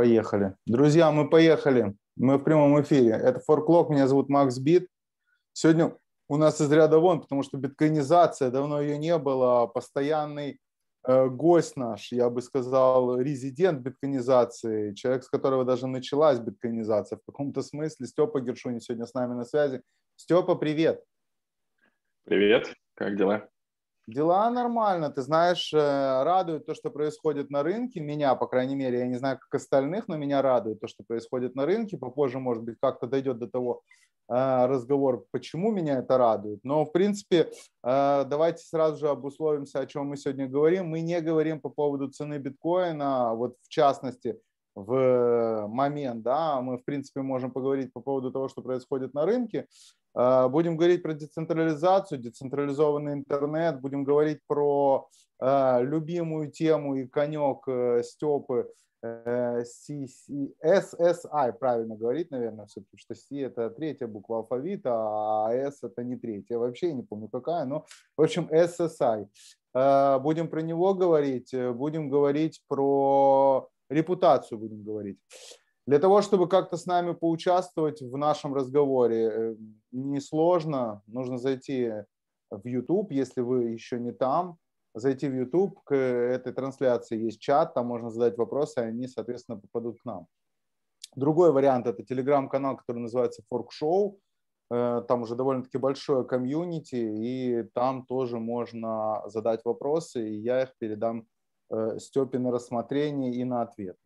Поехали. Друзья, мы поехали. Мы в прямом эфире. Это Форклок, меня зовут Макс Бит. Сегодня у нас из ряда вон, потому что биткоинизация, давно ее не было. Постоянный э, гость наш, я бы сказал, резидент биткоинизации, человек, с которого даже началась биткоинизация в каком-то смысле. Степа Гершунин сегодня с нами на связи. Степа, привет. Привет, как дела? Дела нормально, ты знаешь, э, радует то, что происходит на рынке. Меня, по крайней мере, я не знаю, как остальных, но меня радует то, что происходит на рынке. Попозже, может быть, как-то дойдет до того э, разговор, почему меня это радует. Но, в принципе, э, давайте сразу же обусловимся, о чем мы сегодня говорим. Мы не говорим по поводу цены биткоина, вот в частности, в момент, да, мы, в принципе, можем поговорить по поводу того, что происходит на рынке, а, будем говорить про децентрализацию, децентрализованный интернет, будем говорить про а, любимую тему и конек э, Степы э, SSI, правильно говорить, наверное, все-таки, что C это третья буква алфавита, а S это не третья. Вообще я не помню какая, но, в общем, SSI. Будем про него говорить, э, будем говорить про репутацию, будем говорить. Для того, чтобы как-то с нами поучаствовать в нашем разговоре, э, несложно. Нужно зайти в YouTube, если вы еще не там. Зайти в YouTube, к этой трансляции есть чат, там можно задать вопросы, и они, соответственно, попадут к нам. Другой вариант – это телеграм-канал, который называется Fork Show. Э, там уже довольно-таки большое комьюнити, и там тоже можно задать вопросы, и я их передам э, Степе на рассмотрение и на ответ.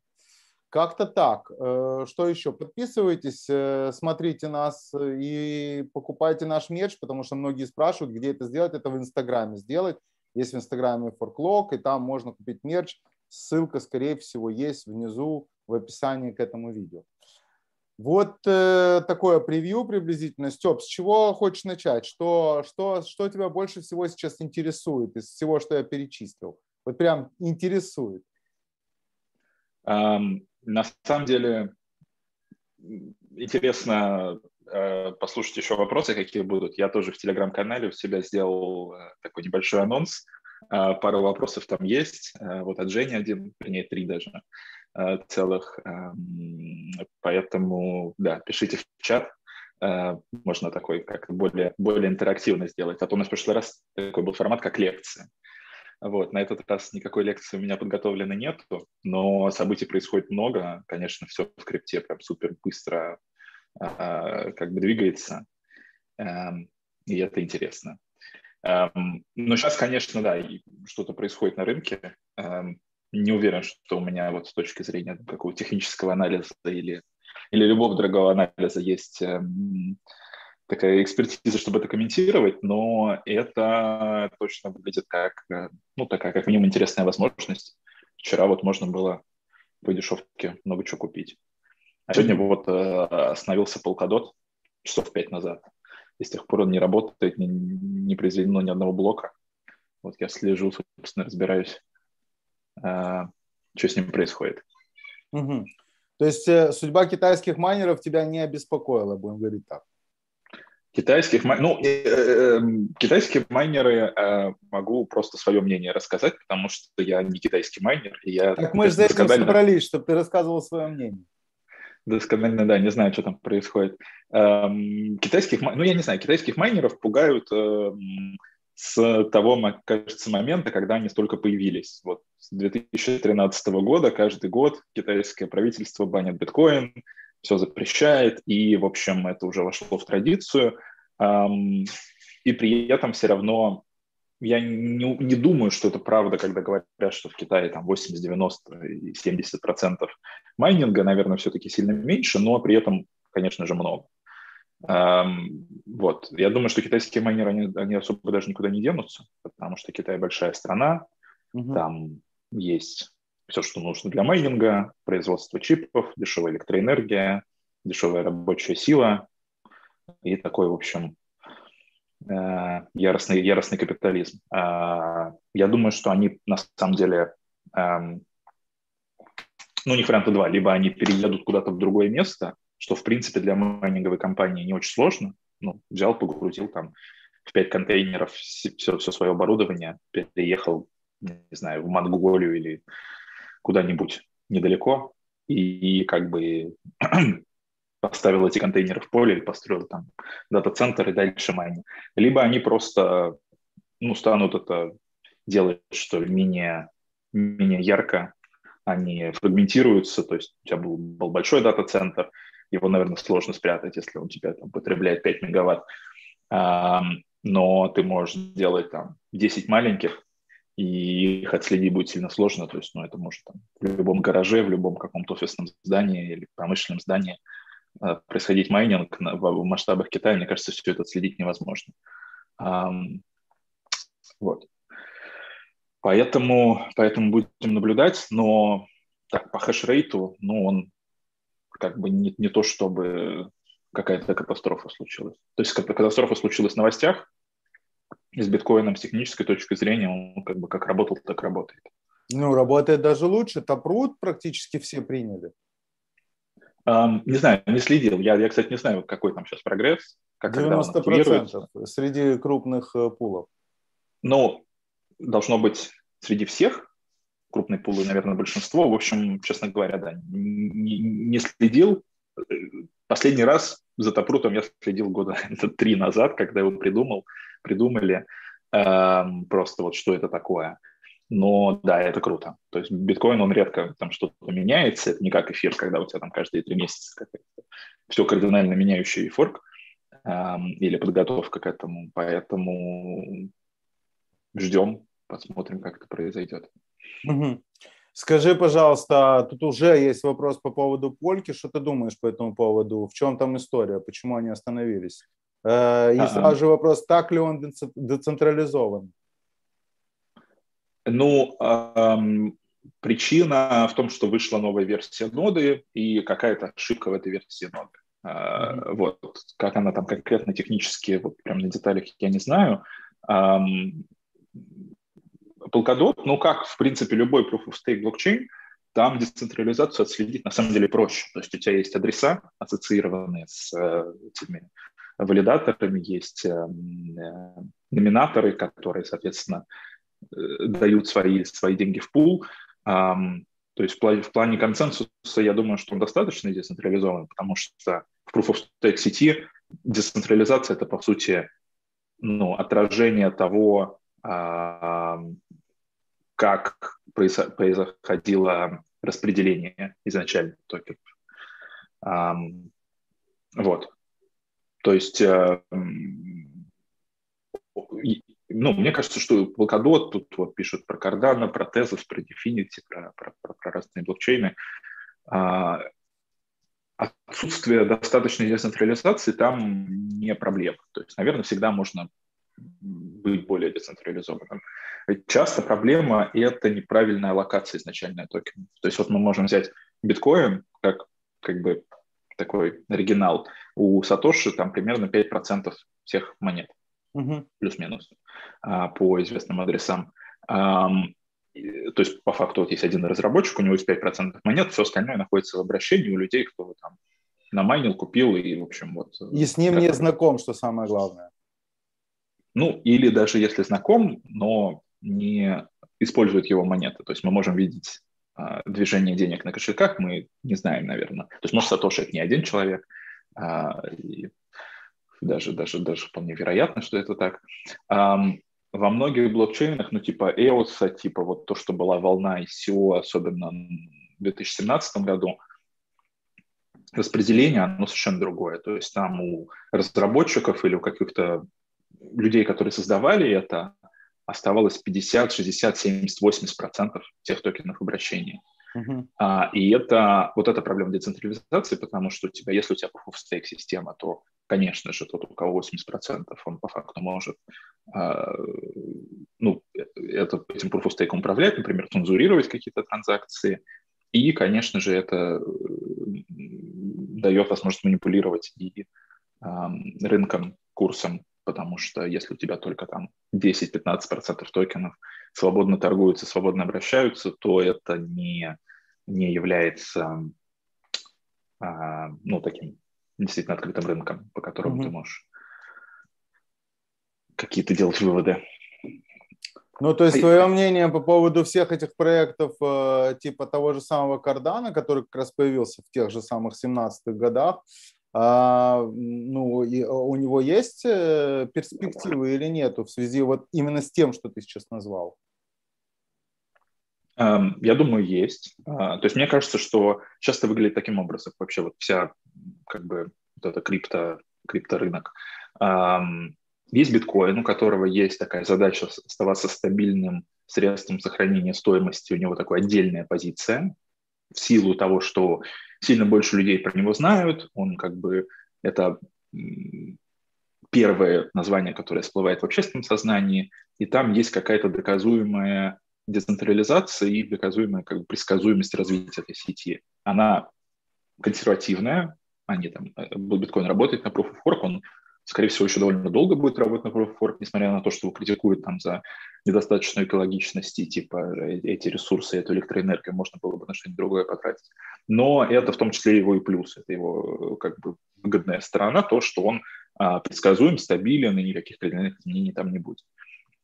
Как-то так. Э, что еще? Подписывайтесь, э, смотрите нас и покупайте наш мерч, потому что многие спрашивают, где это сделать. Это в Инстаграме сделать. Есть в Инстаграме Forklog, и там можно купить мерч. Ссылка, скорее всего, есть внизу в описании к этому видео. Вот э, такое превью приблизительно. Степ, с чего хочешь начать? Что, что, что тебя больше всего сейчас интересует из всего, что я перечислил? Вот прям интересует. Um, на самом деле интересно э, послушать еще вопросы, какие будут. Я тоже в телеграм-канале у себя сделал э, такой небольшой анонс. Э, пару вопросов там есть. Э, вот от Жени один, вернее, три даже э, целых. Э, поэтому, да, пишите в чат. Э, можно такой как более, более интерактивно сделать. А то у нас в прошлый раз такой был формат, как лекция. Вот, на этот раз никакой лекции у меня подготовленной нету, но событий происходит много. Конечно, все в скрипте прям супер быстро э, как бы двигается, э, и это интересно. Э, но сейчас, конечно, да, что-то происходит на рынке. Э, не уверен, что у меня вот с точки зрения какого технического анализа или, или любого другого анализа есть такая экспертиза, чтобы это комментировать, но это точно выглядит как, э, ну, такая, как минимум, интересная возможность. Вчера вот можно было по дешевке много чего купить. А сегодня вот э, остановился Polkadot часов пять назад. И с тех пор он не работает, не, не произведено ни одного блока. Вот я слежу, собственно, разбираюсь, э, что с ним происходит. Угу. То есть судьба китайских майнеров тебя не обеспокоила, будем говорить так? Китайских, ну, э, э, эм, китайские майнеры э, могу просто свое мнение рассказать, потому что я не китайский майнер. И я так мы же за этим собрались, чтобы ты рассказывал свое мнение. Досконально, да, не знаю, что там происходит. Эм, китайских, ну, я не знаю, китайских майнеров пугают эм, с того, кажется, момента, когда они столько появились. Вот с 2013 года каждый год китайское правительство банит биткоин, все запрещает, и, в общем, это уже вошло в традицию. И при этом все равно я не, не думаю, что это правда, когда говорят, что в Китае там 80, 90 и 70 процентов майнинга, наверное, все-таки сильно меньше, но при этом, конечно же, много. Вот. Я думаю, что китайские майнеры, они, они особо даже никуда не денутся, потому что Китай большая страна, угу. там есть все, что нужно для майнинга, производство чипов, дешевая электроэнергия, дешевая рабочая сила и такой, в общем, э, яростный, яростный капитализм. А, я думаю, что они на самом деле, эм, ну, них варианта два. Либо они переедут куда-то в другое место, что, в принципе, для майнинговой компании не очень сложно. Ну, взял, погрузил там в пять контейнеров все, все свое оборудование, переехал, не знаю, в Монголию или куда-нибудь недалеко, и, и как бы поставил эти контейнеры в поле или построил там дата-центр и дальше майнинг. Либо они просто ну, станут это делать, что ли, менее, менее ярко, они фрагментируются, то есть у тебя был, был большой дата-центр, его, наверное, сложно спрятать, если он тебя там потребляет 5 мегаватт, а, но ты можешь сделать там 10 маленьких, и их отследить будет сильно сложно, то есть, ну, это может там, в любом гараже, в любом каком-то офисном здании или промышленном здании а, происходить майнинг в, масштабах Китая, мне кажется, все это отследить невозможно. Вот. Поэтому, поэтому будем наблюдать, но так, по хешрейту, ну, он как бы не, не то, чтобы какая-то катастрофа случилась. То есть катастрофа случилась в новостях, с биткоином с технической точки зрения он как бы как работал, так работает. Ну, работает даже лучше. Топрут практически все приняли. Um, не знаю, не следил. Я, я, кстати, не знаю, какой там сейчас прогресс. Как 90% среди крупных э, пулов. Ну, должно быть среди всех, крупные пулы, наверное, большинство. В общем, честно говоря, да, не, не следил. Последний раз за Топрутом я следил года три назад, когда его придумал, придумали эм, просто вот что это такое. Но да, это круто. То есть биткоин, он редко там что-то меняется. Это не как эфир, когда у тебя там каждые три месяца все кардинально меняющий форк эм, или подготовка к этому. Поэтому ждем, посмотрим, как это произойдет. Скажи, пожалуйста, тут уже есть вопрос по поводу Польки. Что ты думаешь по этому поводу? В чем там история? Почему они остановились? Э, и сразу же вопрос, так ли он децентрализован? Ну, эм, причина в том, что вышла новая версия ноды и какая-то ошибка в этой версии ноды. Mm-hmm. Вот, как она там конкретно технически, вот прям на деталях я не знаю. Polkadot, ну как, в принципе, любой Proof of Stake блокчейн, там децентрализацию отследить на самом деле проще. То есть у тебя есть адреса, ассоциированные с э, этими валидаторами, есть э, э, номинаторы, которые, соответственно, э, дают свои, свои деньги в пул. То есть в плане, в плане консенсуса я думаю, что он достаточно децентрализован, потому что в Proof of Stake сети децентрализация – это, по сути, ну, отражение того, как происходило распределение изначально токенов. Вот. То есть, э, ну, мне кажется, что Polkadot, тут вот пишут про Cardano, про Tezos, про Definity, про, про, про, про разные блокчейны. А, отсутствие достаточной децентрализации там не проблема. То есть, наверное, всегда можно быть более децентрализованным. Часто проблема – это неправильная локация изначальная токена. То есть вот мы можем взять биткоин как, как бы такой оригинал. У Сатоши там примерно 5% всех монет, угу. плюс-минус, а, по известным адресам. То есть по факту вот есть один разработчик, у него есть 5% монет, все остальное находится в обращении у людей, кто там намайнил, купил и, в общем, вот... И с ним не знаком, что самое главное. Ну, или даже если знаком, но не использует его монеты. То есть мы можем видеть движение денег на кошельках, мы не знаем, наверное. То есть, может, Сатоши это не один человек, а, и даже, даже, даже вполне вероятно, что это так. А, во многих блокчейнах, ну, типа EOS, типа вот то, что была волна ICO, особенно в 2017 году, распределение, оно совершенно другое. То есть там у разработчиков или у каких-то людей, которые создавали это, оставалось 50, 60, 70, 80 процентов всех токенов обращения. Uh-huh. А, и это вот эта проблема децентрализации, потому что у тебя, если у тебя proof of stake система, то, конечно же, тот, у кого 80 процентов, он по факту может а, ну, это, этим proof of stake управлять, например, цензурировать какие-то транзакции. И, конечно же, это дает возможность манипулировать и а, рынком, курсом потому что если у тебя только там 10-15% токенов свободно торгуются, свободно обращаются, то это не, не является а, ну, таким действительно открытым рынком, по которому mm-hmm. ты можешь какие-то делать выводы. Ну, то есть твое мнение по поводу всех этих проектов э, типа того же самого Кардана, который как раз появился в тех же самых 17-х годах, а, ну, и у него есть э, перспективы или нету в связи вот именно с тем, что ты сейчас назвал? Эм, я думаю, есть. А, то есть мне кажется, что часто выглядит таким образом вообще вот вся как бы вот эта крипто, крипторынок. Есть биткоин, у которого есть такая задача оставаться стабильным средством сохранения стоимости, у него такая отдельная позиция, в силу того, что сильно больше людей про него знают, он как бы это первое название, которое всплывает в общественном сознании, и там есть какая-то доказуемая децентрализация и доказуемая как бы предсказуемость развития этой сети. Она консервативная, они там, э, биткоин работает на Proof of Work, он скорее всего, еще довольно долго будет работать на Proof of Work, несмотря на то, что его критикуют там за недостаточную экологичность, и типа э, эти ресурсы, эту электроэнергию можно было бы на что-нибудь другое потратить. Но это в том числе его и плюс, это его э, как бы выгодная сторона, то, что он а, предсказуем, стабилен, и никаких кардинальных изменений там не будет.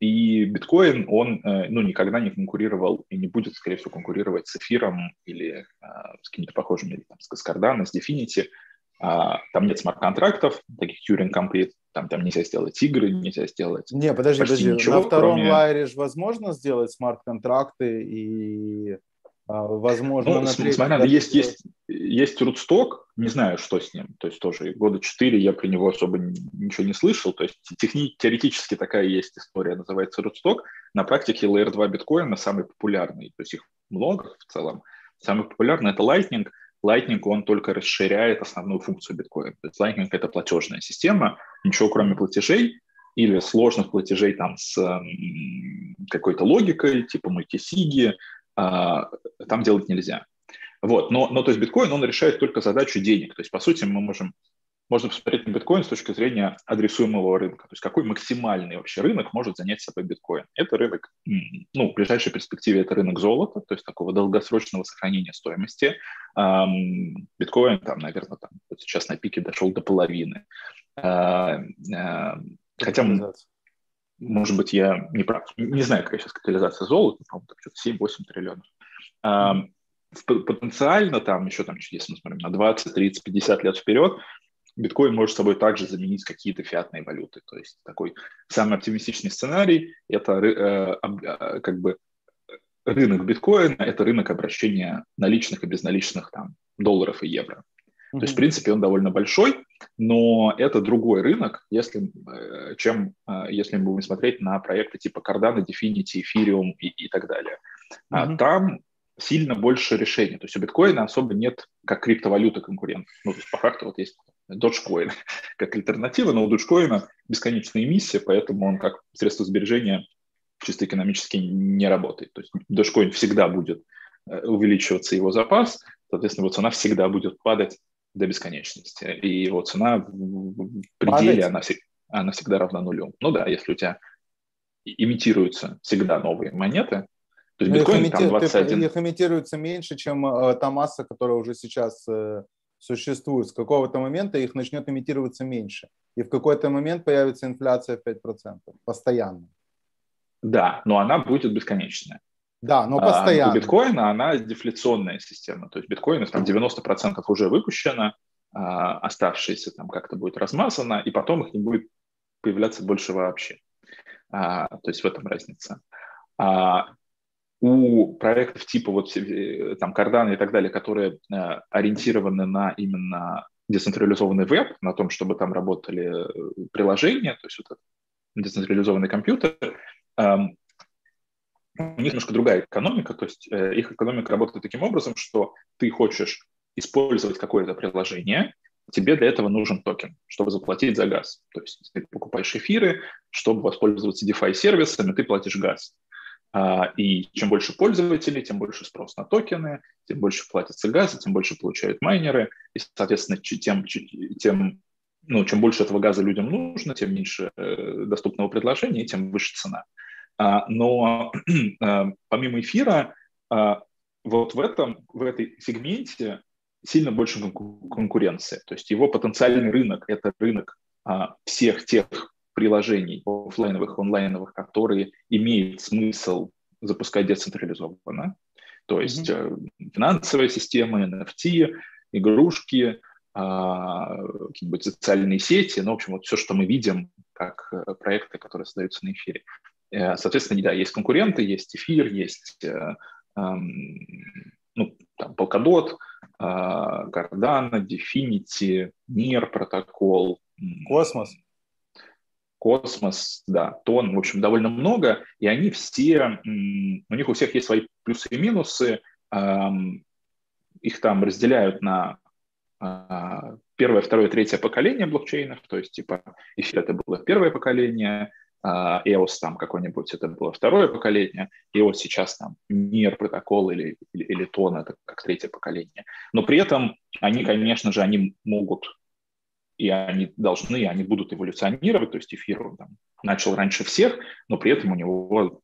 И биткоин, он э, ну, никогда не конкурировал и не будет, скорее всего, конкурировать с эфиром или а, с какими-то похожими, там, с Cardano, с Definity, а, там нет смарт-контрактов, таких Turing Complete, там, там нельзя сделать игры, нельзя сделать Не, подожди, подожди. Ничего, на втором кроме... лайере же возможно сделать смарт-контракты и а, возможно... Ну, на смотря, есть, есть, есть Rootstock, не знаю, что с ним, то есть тоже года четыре я про него особо ничего не слышал, то есть техни, теоретически такая есть история, называется Rootstock, на практике Layer 2 биткоина самый популярный, то есть их много в целом, самый популярный это Lightning, Lightning, он только расширяет основную функцию биткоина. То есть Lightning — это платежная система, ничего кроме платежей или сложных платежей там с какой-то логикой, типа мультисиги, а, там делать нельзя. Вот, но, но то есть биткоин, он решает только задачу денег. То есть, по сути, мы можем можно посмотреть на биткоин с точки зрения адресуемого рынка. То есть какой максимальный вообще рынок может занять собой биткоин. Это рынок, ну, в ближайшей перспективе это рынок золота, то есть такого долгосрочного сохранения стоимости. Биткоин там, наверное, там, вот сейчас на пике дошел до половины. А, а, хотя, может быть, я не прав. Не знаю, какая сейчас капитализация золота, по-моему, что-то 7-8 триллионов потенциально там еще там, если мы смотрим на 20, 30, 50 лет вперед, биткоин может собой также заменить какие-то фиатные валюты. То есть такой самый оптимистичный сценарий – это э, э, как бы рынок биткоина, это рынок обращения наличных и безналичных там, долларов и евро. Mm-hmm. То есть, в принципе, он довольно большой, но это другой рынок, если, э, чем если мы будем смотреть на проекты типа Cardano, Definity, Ethereum и, и так далее. Mm-hmm. А там сильно больше решений. То есть у биткоина особо нет как криптовалюты конкурентов. Ну, то есть по факту вот есть Dogecoin как альтернатива, но у Dogecoin бесконечная эмиссия, поэтому он как средство сбережения чисто экономически не работает. То есть Dogecoin всегда будет э, увеличиваться его запас, соответственно, его цена всегда будет падать до бесконечности. И его цена в пределе, она, она всегда равна нулю. Ну да, если у тебя имитируются всегда новые монеты, то есть биткоин там 21. Их имитируется меньше, чем э, та масса, которая уже сейчас э, существует. С какого-то момента их начнет имитироваться меньше. И в какой-то момент появится инфляция в 5%. Постоянно. Да, но она будет бесконечная. Да, но постоянно. А, у биткоина она дефляционная система. То есть биткоинов там 90% уже выпущено, а, оставшиеся там как-то будет размазано, и потом их не будет появляться больше вообще. А, то есть в этом разница. А, у проектов типа вот э, там Cardano и так далее, которые э, ориентированы на именно децентрализованный веб, на том, чтобы там работали э, приложения, то есть вот децентрализованный компьютер, эм, у них немножко другая экономика, то есть их экономика работает таким образом, что ты хочешь использовать какое-то приложение, тебе для этого нужен токен, чтобы заплатить за газ. То есть ты покупаешь эфиры, чтобы воспользоваться DeFi-сервисами, ты платишь газ. А, и чем больше пользователей, тем больше спрос на токены, тем больше платится газа, тем больше получают майнеры, и, соответственно, тем, тем ну, чем больше этого газа людям нужно, тем меньше э, доступного предложения, тем выше цена. А, но э, помимо эфира, а, вот в этом, в этой сегменте сильно больше конкуренции. То есть его потенциальный рынок – это рынок всех тех приложений офлайновых, онлайновых, которые имеет смысл запускать децентрализованно. То есть mm-hmm. финансовая система, NFT, игрушки, а, какие-нибудь социальные сети, ну, в общем, вот все, что мы видим, как э, проекты, которые создаются на эфире. Э, соответственно, да, есть конкуренты, есть эфир, есть ну, там, Polkadot, Cardano, Dfinity, NEAR протокол. Cosmos. Cosmos, да, TON, в общем, довольно много, и они все, у них у всех есть свои плюсы и минусы, их там разделяют на а, первое, второе, третье поколение блокчейнов, то есть типа эфир это было первое поколение, а, EOS там какой-нибудь это было второе поколение, и вот сейчас там мир протокол или, или, или тон это как третье поколение. Но при этом они, конечно же, они могут и они должны, и они будут эволюционировать, то есть эфир там, начал раньше всех, но при этом у него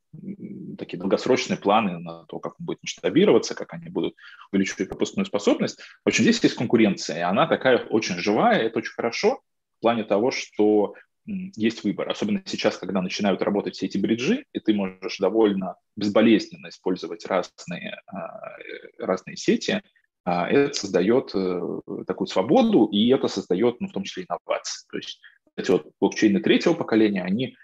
такие долгосрочные планы на то, как он будет масштабироваться, как они будут увеличивать пропускную способность. В общем, здесь есть конкуренция, и она такая очень живая, это очень хорошо в плане того, что есть выбор. Особенно сейчас, когда начинают работать все эти бриджи, и ты можешь довольно безболезненно использовать разные, а, э, разные сети, это создает э, такую свободу, и это создает, ну, в том числе, инновации. То есть эти вот блокчейны третьего поколения, они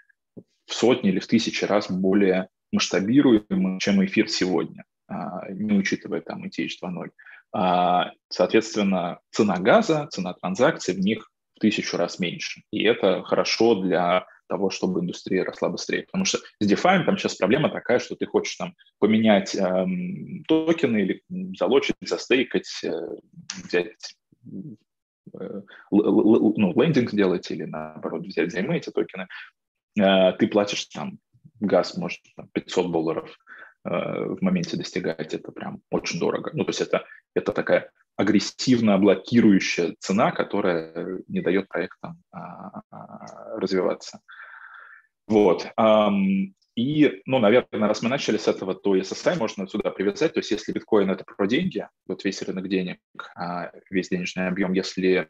в сотни или в тысячи раз более масштабируемы, чем эфир сегодня, а, не учитывая там ETH 2.0. А, соответственно, цена газа, цена транзакций в них в тысячу раз меньше. И это хорошо для того, чтобы индустрия росла быстрее. Потому что с DeFi там сейчас проблема такая, что ты хочешь там поменять эм, токены или залочить, застейкать, э, взять э, ну, лендинг сделать или наоборот взять взаймы эти токены, э, ты платишь там газ, может, там, 500 долларов э, в моменте достигать, это прям очень дорого. Ну, то есть это, это такая агрессивно блокирующая цена, которая не дает проектам а, а, развиваться. Вот. И, ну, наверное, раз мы начали с этого, то SSI можно сюда привязать. То есть если биткоин – это про деньги, вот весь рынок денег, а, весь денежный объем, если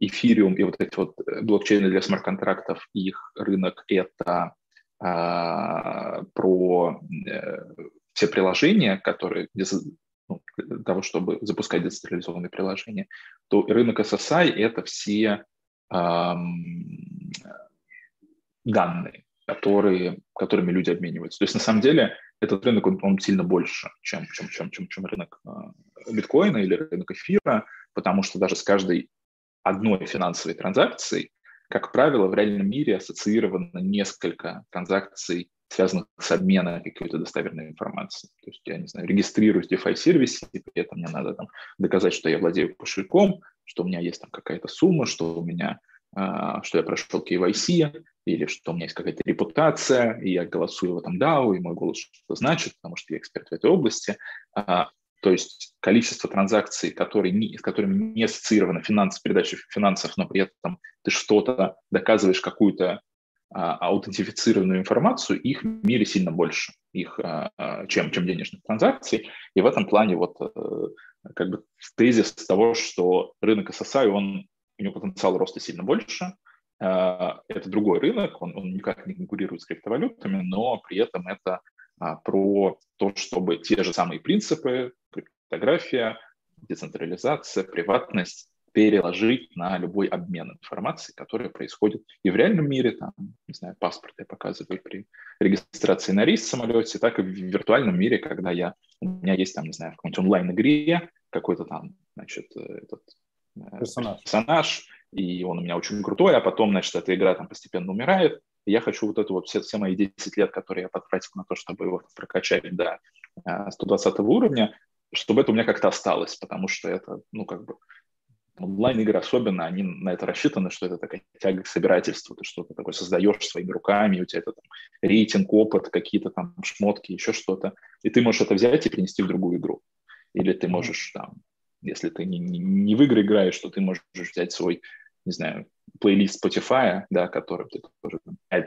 эфириум и вот эти вот блокчейны для смарт-контрактов, их рынок – это про э, все приложения, которые ну, того, чтобы запускать децентрализованные приложения, то рынок SSI – это все эм, данные, которые, которыми люди обмениваются. То есть на самом деле этот рынок, он, он сильно больше, чем, чем, чем, чем, чем рынок э, биткоина или рынок эфира, потому что даже с каждой одной финансовой транзакцией, как правило, в реальном мире ассоциировано несколько транзакций связанных с обменом какой-то достоверной информации. То есть я, не знаю, регистрируюсь в DeFi-сервисе, и при этом мне надо там доказать, что я владею кошельком, что у меня есть там какая-то сумма, что у меня, а, что я прошел KYC, или что у меня есть какая-то репутация, и я голосую в этом DAO, и мой голос что-то значит, потому что я эксперт в этой области. А, то есть количество транзакций, которые не, с которыми не ассоциирована финанс, передача финансов, но при этом ты что-то доказываешь, какую-то аутентифицированную информацию, их в мире сильно больше, их, а, а, чем, чем денежных транзакций. И в этом плане вот э, как бы тезис того, что рынок SSI, он, у него потенциал роста сильно больше, это другой рынок, он, он никак не конкурирует с криптовалютами, но при этом это про то, чтобы те же самые принципы, криптография, децентрализация, приватность, переложить на любой обмен информацией, который происходит и в реальном мире, там, не знаю, паспорт я показываю при регистрации на рейс в самолете, так и в виртуальном мире, когда я, у меня есть там, не знаю, в какой-нибудь онлайн-игре какой-то там, значит, этот э, персонаж. персонаж, и он у меня очень крутой, а потом, значит, эта игра там постепенно умирает, и я хочу вот эту вот все, все мои 10 лет, которые я потратил на то, чтобы его прокачать до 120 э, уровня, чтобы это у меня как-то осталось, потому что это, ну, как бы, онлайн-игры особенно, они на это рассчитаны, что это такая тяга к собирательству, ты что-то такое создаешь своими руками, у тебя это там, рейтинг, опыт, какие-то там шмотки, еще что-то, и ты можешь это взять и принести в другую игру. Или ты можешь там, если ты не, не, не в игры играешь, то ты можешь взять свой, не знаю, плейлист Spotify, да, который ты тоже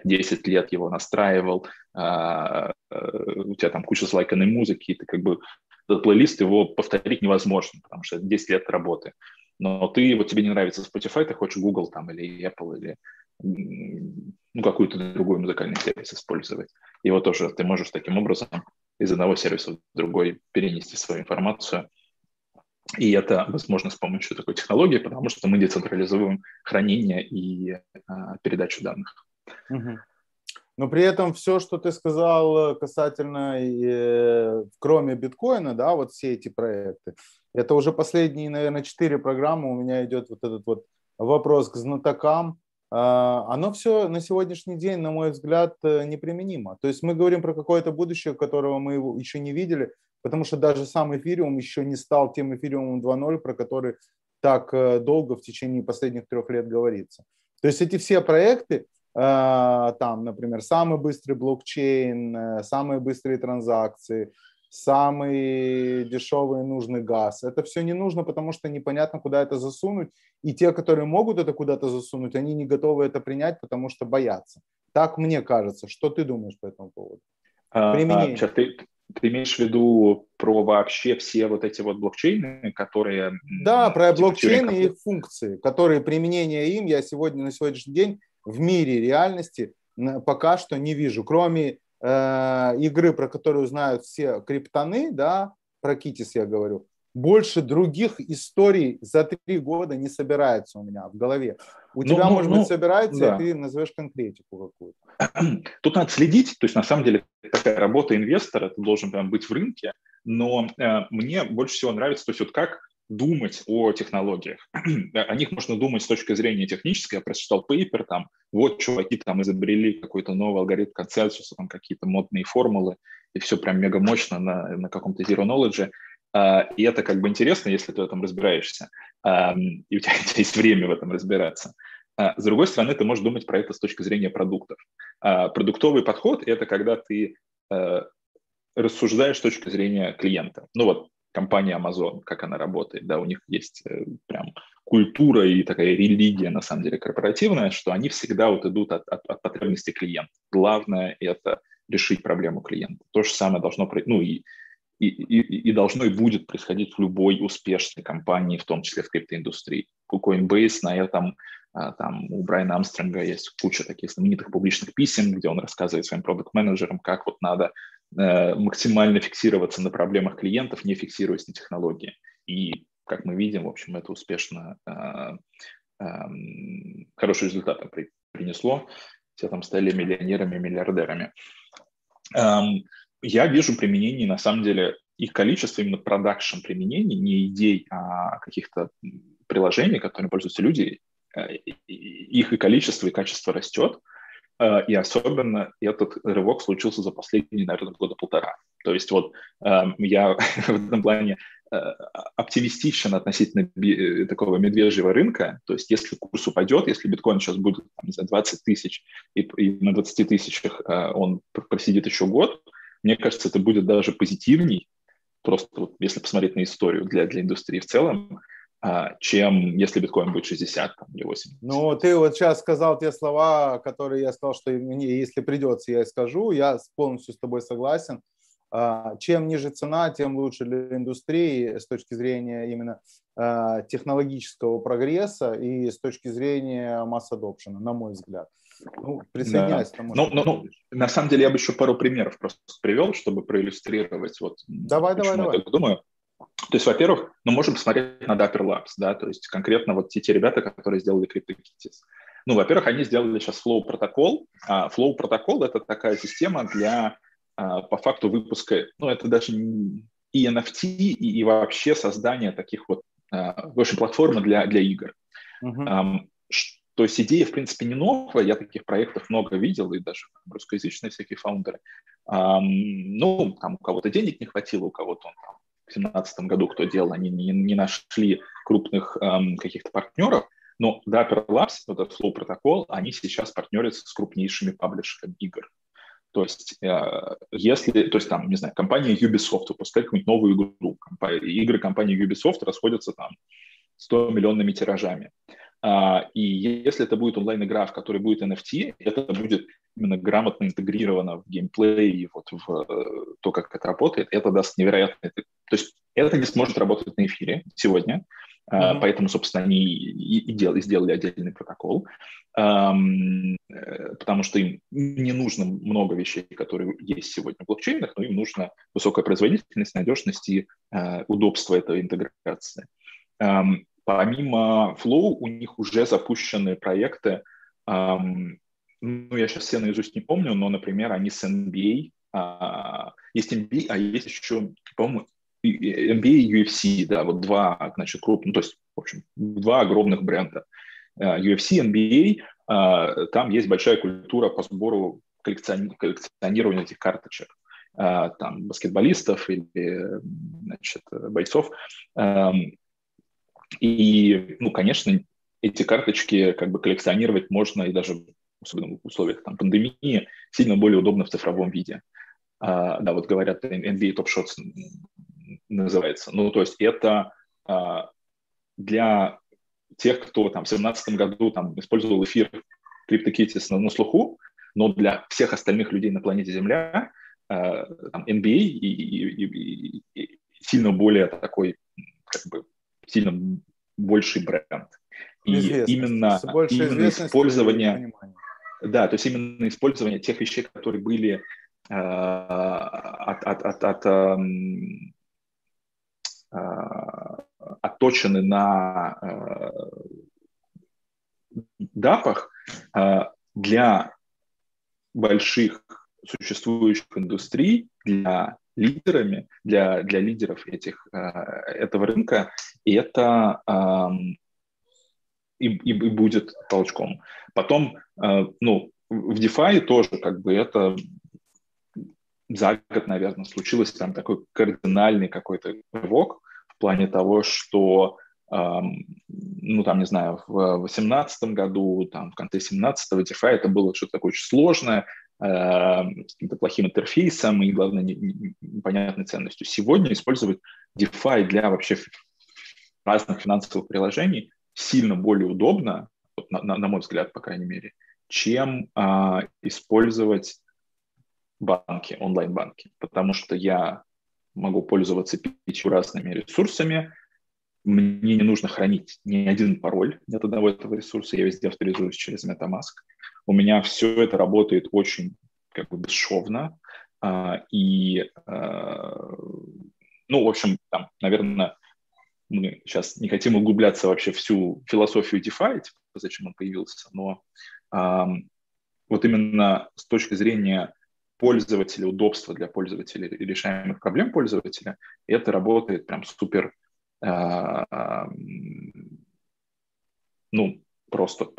10 лет его настраивал, а, а, у тебя там куча слайканной музыки, и ты как бы этот плейлист его повторить невозможно, потому что это 10 лет работы но ты, вот тебе не нравится Spotify, ты хочешь Google там или Apple или ну, какую-то другую музыкальный сервис использовать. Его тоже ты можешь таким образом из одного сервиса в другой перенести свою информацию. И это возможно с помощью такой технологии, потому что мы децентрализуем хранение и а, передачу данных. Угу. Но при этом все, что ты сказал касательно, э, кроме биткоина, да, вот все эти проекты, это уже последние, наверное, четыре программы у меня идет вот этот вот вопрос к знатокам, а, оно все на сегодняшний день, на мой взгляд, э, неприменимо. То есть мы говорим про какое-то будущее, которого мы еще не видели, потому что даже сам эфириум еще не стал тем эфириумом 2.0, про который так э, долго в течение последних трех лет говорится. То есть эти все проекты, а, там, например, самый быстрый блокчейн, э, самые быстрые транзакции, самый дешевый нужный газ. Это все не нужно, потому что непонятно, куда это засунуть. И те, которые могут это куда-то засунуть, они не готовы это принять, потому что боятся. Так мне кажется. Что ты думаешь по этому поводу? А, а Применение. А, ты, ты имеешь в виду про вообще все вот эти вот блокчейны, которые... Да, про типа блокчейны и их функции, которые применение им я сегодня на сегодняшний день в мире реальности пока что не вижу, кроме э, игры, про которую знают все криптоны, да, про Китис я говорю, больше других историй за три года не собирается у меня в голове. У ну, тебя, ну, может ну, быть, собирается, да. и ты назовешь конкретику какую-то. Тут надо следить, то есть на самом деле такая работа инвестора, ты должен прям быть в рынке, но э, мне больше всего нравится, то есть вот как думать о технологиях. о них можно думать с точки зрения технической. Я прочитал пейпер, там, вот чуваки там изобрели какой-то новый алгоритм консенсуса, там какие-то модные формулы, и все прям мега мощно на, на каком-то zero knowledge. Uh, и это как бы интересно, если ты в этом разбираешься, uh, и у тебя есть время в этом разбираться. Uh, с другой стороны, ты можешь думать про это с точки зрения продуктов. Продуктовый подход – это когда ты рассуждаешь с точки зрения клиента. Ну вот, компания Amazon, как она работает, да, у них есть э, прям культура и такая религия, на самом деле, корпоративная, что они всегда вот идут от, от, от потребностей клиента. Главное – это решить проблему клиента. То же самое должно, ну и, и, и, и должно и будет происходить в любой успешной компании, в том числе в криптоиндустрии. У Coinbase на этом а, там у Брайана Амстронга есть куча таких знаменитых публичных писем, где он рассказывает своим продукт-менеджерам, как вот надо максимально фиксироваться на проблемах клиентов, не фиксируясь на технологии. И, как мы видим, в общем, это успешно э, эм, хороший результат принесло. Все там стали миллионерами, миллиардерами. Эм, я вижу применение, на самом деле, их количество именно продакшн применений, не идей, а каких-то приложений, которыми пользуются люди, э, их и количество, и качество растет. Э, и особенно этот рывок случился за последние, наверное, года полтора. То есть вот эм, я в этом плане э, оптимистичен относительно э, такого медвежьего рынка. То есть если курс упадет, если биткоин сейчас будет там, не знаю, 20 тысяч, и, и на 20 тысячах он просидит еще год, мне кажется, это будет даже позитивней, просто вот, если посмотреть на историю для, для индустрии в целом, чем если биткоин будет 60 там, или 80. Ну, ты вот сейчас сказал те слова, которые я сказал, что мне, если придется, я и скажу. Я полностью с тобой согласен. А, чем ниже цена, тем лучше для индустрии с точки зрения именно а, технологического прогресса и с точки зрения масс adoption, на мой взгляд. Ну, присоединяйся. Да. ну, ну, ну, на самом деле я бы еще пару примеров просто привел, чтобы проиллюстрировать. Вот, давай, давай, давай. Я так думаю. То есть, во-первых, мы можем посмотреть на Dapper Labs, да, то есть конкретно вот те, те ребята, которые сделали CryptoKitties. Ну, во-первых, они сделали сейчас Flow протокол. А Flow протокол — это такая система для, а, по факту, выпуска, ну, это даже и NFT, и, и вообще создание таких вот, а, в общем, платформы для, для игр. Uh-huh. То есть идея, в принципе, не новая, я таких проектов много видел, и даже русскоязычные всякие фаундеры. Ну, там у кого-то денег не хватило, у кого-то он там в 2017 году, кто делал, они не, не нашли крупных эм, каких-то партнеров, но Dapper Labs, этот Flow протокол, они сейчас партнерятся с крупнейшими паблишерами игр. То есть, э, если, то есть там, не знаю, компания Ubisoft выпускает какую-нибудь новую игру, компания, игры компании Ubisoft расходятся там 100 миллионными тиражами. А, и если это будет онлайн-игра, в которой будет NFT, это будет именно грамотно интегрировано в геймплей и вот в э, то, как это работает, это даст невероятный... То есть это не сможет работать на эфире сегодня, Mm-hmm. Поэтому, собственно, они и, и, дел, и сделали отдельный протокол, эм, потому что им не нужно много вещей, которые есть сегодня в блокчейнах, но им нужна высокая производительность, надежность и э, удобство этой интеграции. Эм, помимо Flow у них уже запущены проекты, эм, ну, я сейчас все наизусть не помню, но, например, они с NBA, э, есть NBA, а есть еще, по-моему, NBA и UFC, да, вот два, значит, крупных, ну, то есть, в общем, два огромных бренда. Э, UFC, NBA, э, там есть большая культура по сбору коллекциони- коллекционирования этих карточек э, там, баскетболистов или, значит, бойцов. Эм, и, ну, конечно, эти карточки как бы коллекционировать можно и даже особенно в условиях там, пандемии, сильно более удобно в цифровом виде. Uh, да, вот говорят, NBA Top Shots называется. Ну, то есть это а, для тех, кто там в 2017 году там использовал эфир CryptoKitties на, на слуху, но для всех остальных людей на планете Земля а, там, NBA и, и, и, и сильно более такой, как бы, сильно больший бренд. И именно, именно использование... Да, то есть именно использование тех вещей, которые были э, от, от, от, от Э, отточены на э, дапах э, для больших существующих индустрий, для лидерами, для, для лидеров этих, этого рынка, и это и, и, и будет толчком. Потом, ну, в DeFi тоже как бы это за год, наверное, случилось там такой кардинальный какой-то рывок в плане того, что эм, ну, там, не знаю, в 2018 году, там, в конце 17-го DeFi это было что-то такое очень сложное, э, с каким-то плохим интерфейсом и, главное, непонятной ценностью. Сегодня использовать DeFi для вообще разных финансовых приложений сильно более удобно, на, на, мой взгляд, по крайней мере, чем э, использовать банки, онлайн-банки, потому что я могу пользоваться пятью разными ресурсами, мне не нужно хранить ни один пароль от одного этого ресурса, я везде авторизуюсь через MetaMask. У меня все это работает очень как бы бесшовно, а, и, а, ну, в общем, там, наверное, мы сейчас не хотим углубляться вообще всю философию DeFi, типа, зачем он появился, но а, вот именно с точки зрения пользователя, удобства для пользователя и решаемых проблем пользователя, это работает прям супер, э, ну, просто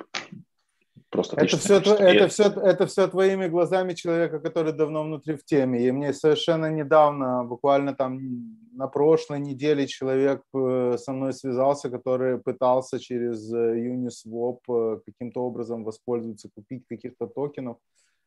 просто это все, это, это, все, это все твоими глазами человека, который давно внутри в теме. И мне совершенно недавно, буквально там на прошлой неделе, человек э, со мной связался, который пытался через э, Uniswap э, каким-то образом воспользоваться, купить каких-то токенов.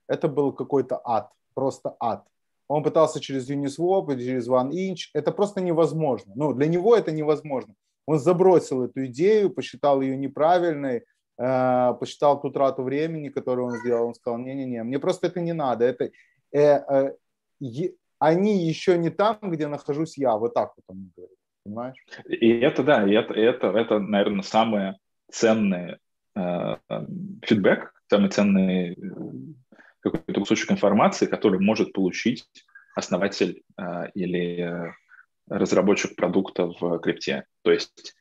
Это был какой-то ад просто ад. Он пытался через Uniswap или через OneInch. Это просто невозможно. Ну, для него это невозможно. Он забросил эту идею, посчитал ее неправильной, посчитал ту трату времени, которую он сделал. Он сказал, не-не-не, мне просто это не надо. Это, э, э, они еще не там, где нахожусь я. Вот так вот он говорит. Понимаешь? И это, да, и это, это, это наверное, самый ценный э, фидбэк, самый ценный какой-то кусочек информации, который может получить основатель э, или разработчик продукта в крипте. То есть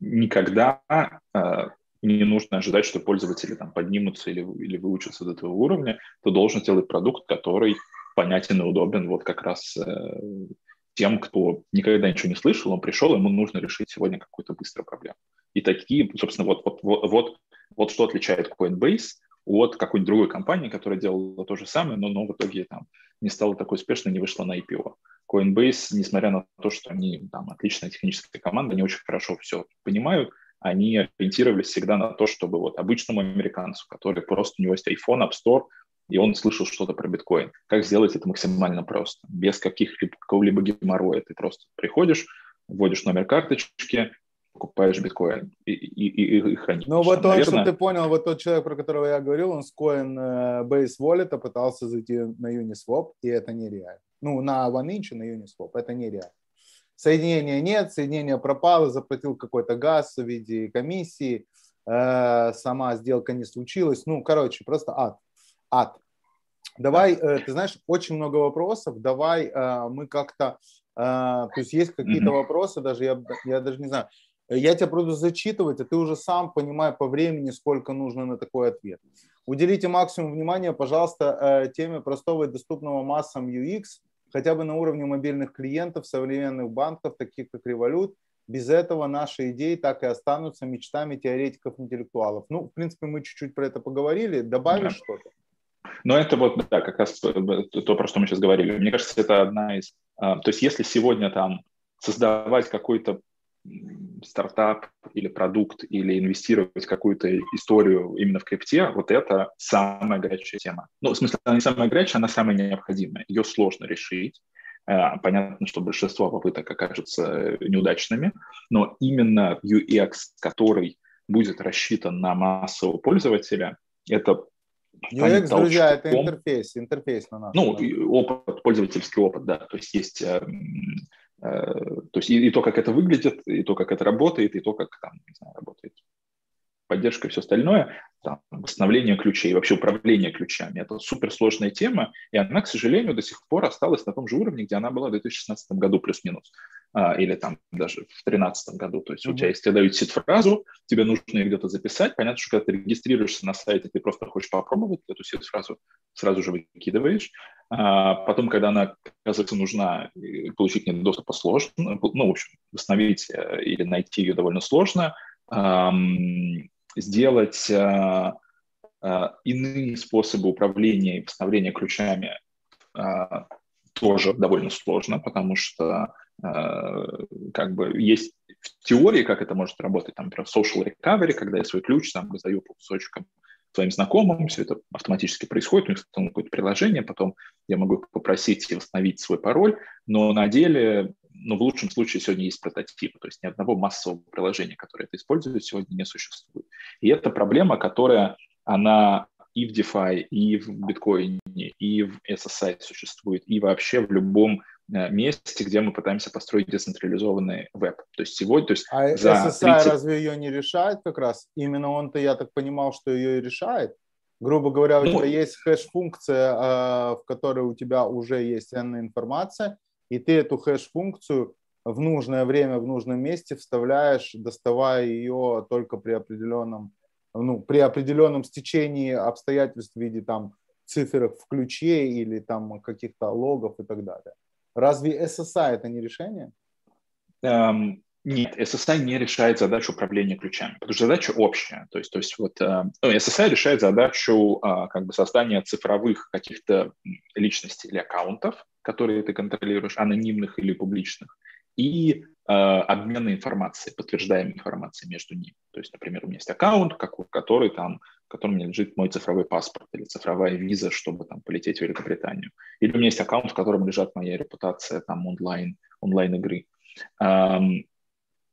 никогда э, не нужно ожидать, что пользователи там поднимутся или, или выучатся до этого уровня. Ты должен сделать продукт, который понятен и удобен вот как раз э, тем, кто никогда ничего не слышал, он пришел, ему нужно решить сегодня какую-то быструю проблему. И такие, собственно, вот, вот, вот, вот, вот что отличает Coinbase от какой-нибудь другой компании, которая делала то же самое, но, но в итоге там не стала такой успешной, не вышла на IPO. Coinbase, несмотря на то, что они там отличная техническая команда, они очень хорошо все понимают, они ориентировались всегда на то, чтобы вот обычному американцу, который просто у него есть iPhone, App Store, и он слышал что-то про биткоин. Как сделать это максимально просто, без каких-либо геморроя. Ты просто приходишь, вводишь номер карточки, покупаешь биткоин и, и, и, и хранишь. Ну вот он, чтобы ты понял, вот тот человек, про которого я говорил, он с Coinbase Wallet пытался зайти на Uniswap, и это нереально. Ну, на OneInch на Uniswap, это нереально. Соединения нет, соединение пропало, заплатил какой-то газ в виде комиссии, э, сама сделка не случилась. Ну, короче, просто ад. Ад. Давай, э, ты знаешь, очень много вопросов. Давай э, мы как-то, э, то есть есть какие-то mm-hmm. вопросы, даже я, я даже не знаю. Я тебя буду зачитывать, а ты уже сам понимай по времени, сколько нужно на такой ответ. Уделите максимум внимания, пожалуйста, теме простого и доступного массам UX, хотя бы на уровне мобильных клиентов современных банков, таких как Revolut. Без этого наши идеи так и останутся мечтами теоретиков-интеллектуалов. Ну, в принципе, мы чуть-чуть про это поговорили. Добавишь да. что-то? Но это вот, да, как раз то, про что мы сейчас говорили. Мне кажется, это одна из... А, то есть если сегодня там создавать какой-то стартап или продукт, или инвестировать в какую-то историю именно в крипте, вот это самая горячая тема. Ну, в смысле, она не самая горячая, она самая необходимая. Ее сложно решить. А, понятно, что большинство попыток окажутся неудачными, но именно UX, который будет рассчитан на массового пользователя, это UX, друзья, это интерфейс, интерфейс на наш. Ну, опыт, пользовательский опыт, да. То есть есть, э, э, то есть и, и то, как это выглядит, и то, как это работает, и то, как там, не знаю, работает поддержка и все остальное, там, восстановление ключей, вообще управление ключами. Это суперсложная тема, и она, к сожалению, до сих пор осталась на том же уровне, где она была в 2016 году плюс-минус, а, или там даже в 2013 году. То есть mm-hmm. у тебя, если тебе дают сид-фразу, тебе нужно ее где-то записать. Понятно, что когда ты регистрируешься на сайте, ты просто хочешь попробовать эту сид-фразу, сразу же выкидываешь. А потом, когда она, оказывается, нужна, получить к ней доступа сложно, ну, в общем, восстановить э, или найти ее довольно сложно сделать э, э, иные способы управления и восстановления ключами э, тоже довольно сложно, потому что как бы есть в теории, как это может работать, там, например, social recovery, когда я свой ключ там раздаю по кусочкам своим знакомым, все это автоматически происходит, у них там какое-то приложение, потом я могу попросить восстановить свой пароль, но на деле но в лучшем случае сегодня есть прототипы, то есть ни одного массового приложения, которое это использует, сегодня не существует. И это проблема, которая, она и в DeFi, и в биткоине, и в SSI существует, и вообще в любом э, месте, где мы пытаемся построить децентрализованный веб. То есть сегодня... То есть а за SSI 30... разве ее не решает как раз? Именно он-то, я так понимал, что ее и решает. Грубо говоря, у ну, тебя есть хэш-функция, а, в которой у тебя уже есть ценная информация, и ты эту хэш-функцию в нужное время, в нужном месте вставляешь, доставая ее только при определенном, ну, при определенном стечении обстоятельств в виде там цифр в ключе или там каких-то логов и так далее. Разве SSI это не решение? Um, нет, SSI не решает задачу управления ключами, потому что задача общая. То есть, то есть вот, uh, ну, SSI решает задачу uh, как бы создания цифровых каких-то личностей или аккаунтов, которые ты контролируешь, анонимных или публичных, и э, обмена информацией, подтверждаемой информацией между ними. То есть, например, у меня есть аккаунт, как, который там, в котором у меня лежит мой цифровой паспорт или цифровая виза, чтобы там полететь в Великобританию. Или у меня есть аккаунт, в котором лежит моя репутация там онлайн, онлайн-игры. Эм,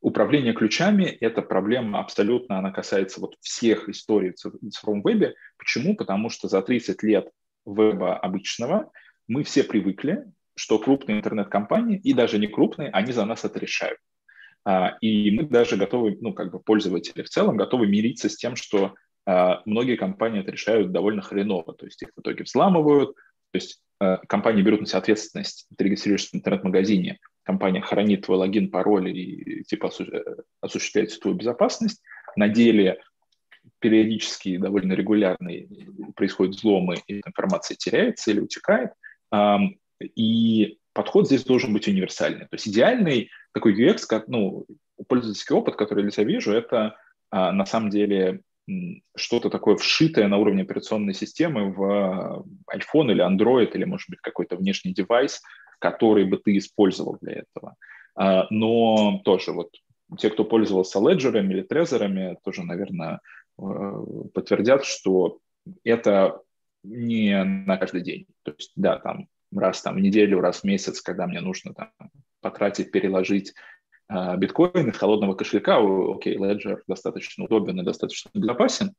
управление ключами – это проблема абсолютно, она касается вот всех историй в цифровом вебе. Почему? Потому что за 30 лет веба обычного – мы все привыкли, что крупные интернет-компании, и даже не крупные, они за нас это решают. А, и мы даже готовы, ну, как бы пользователи в целом, готовы мириться с тем, что а, многие компании это решают довольно хреново, то есть их в итоге взламывают, то есть а, компании берут на себя ответственность, ты регистрируешься в интернет-магазине, компания хранит твой логин, пароль и типа э, осуществляет всю твою безопасность. На деле периодически, довольно регулярно происходят взломы, и информация теряется или утекает. И подход здесь должен быть универсальный. То есть идеальный такой UX, как, ну, пользовательский опыт, который я себя вижу, это а, на самом деле что-то такое вшитое на уровне операционной системы в iPhone или Android, или, может быть, какой-то внешний девайс, который бы ты использовал для этого. А, но тоже вот те, кто пользовался Ledger или Trezor, тоже, наверное, подтвердят, что это не на каждый день. То есть, да, там раз там, в неделю, раз в месяц, когда мне нужно там, потратить, переложить э, из холодного кошелька, окей, Ledger достаточно удобен и достаточно безопасен,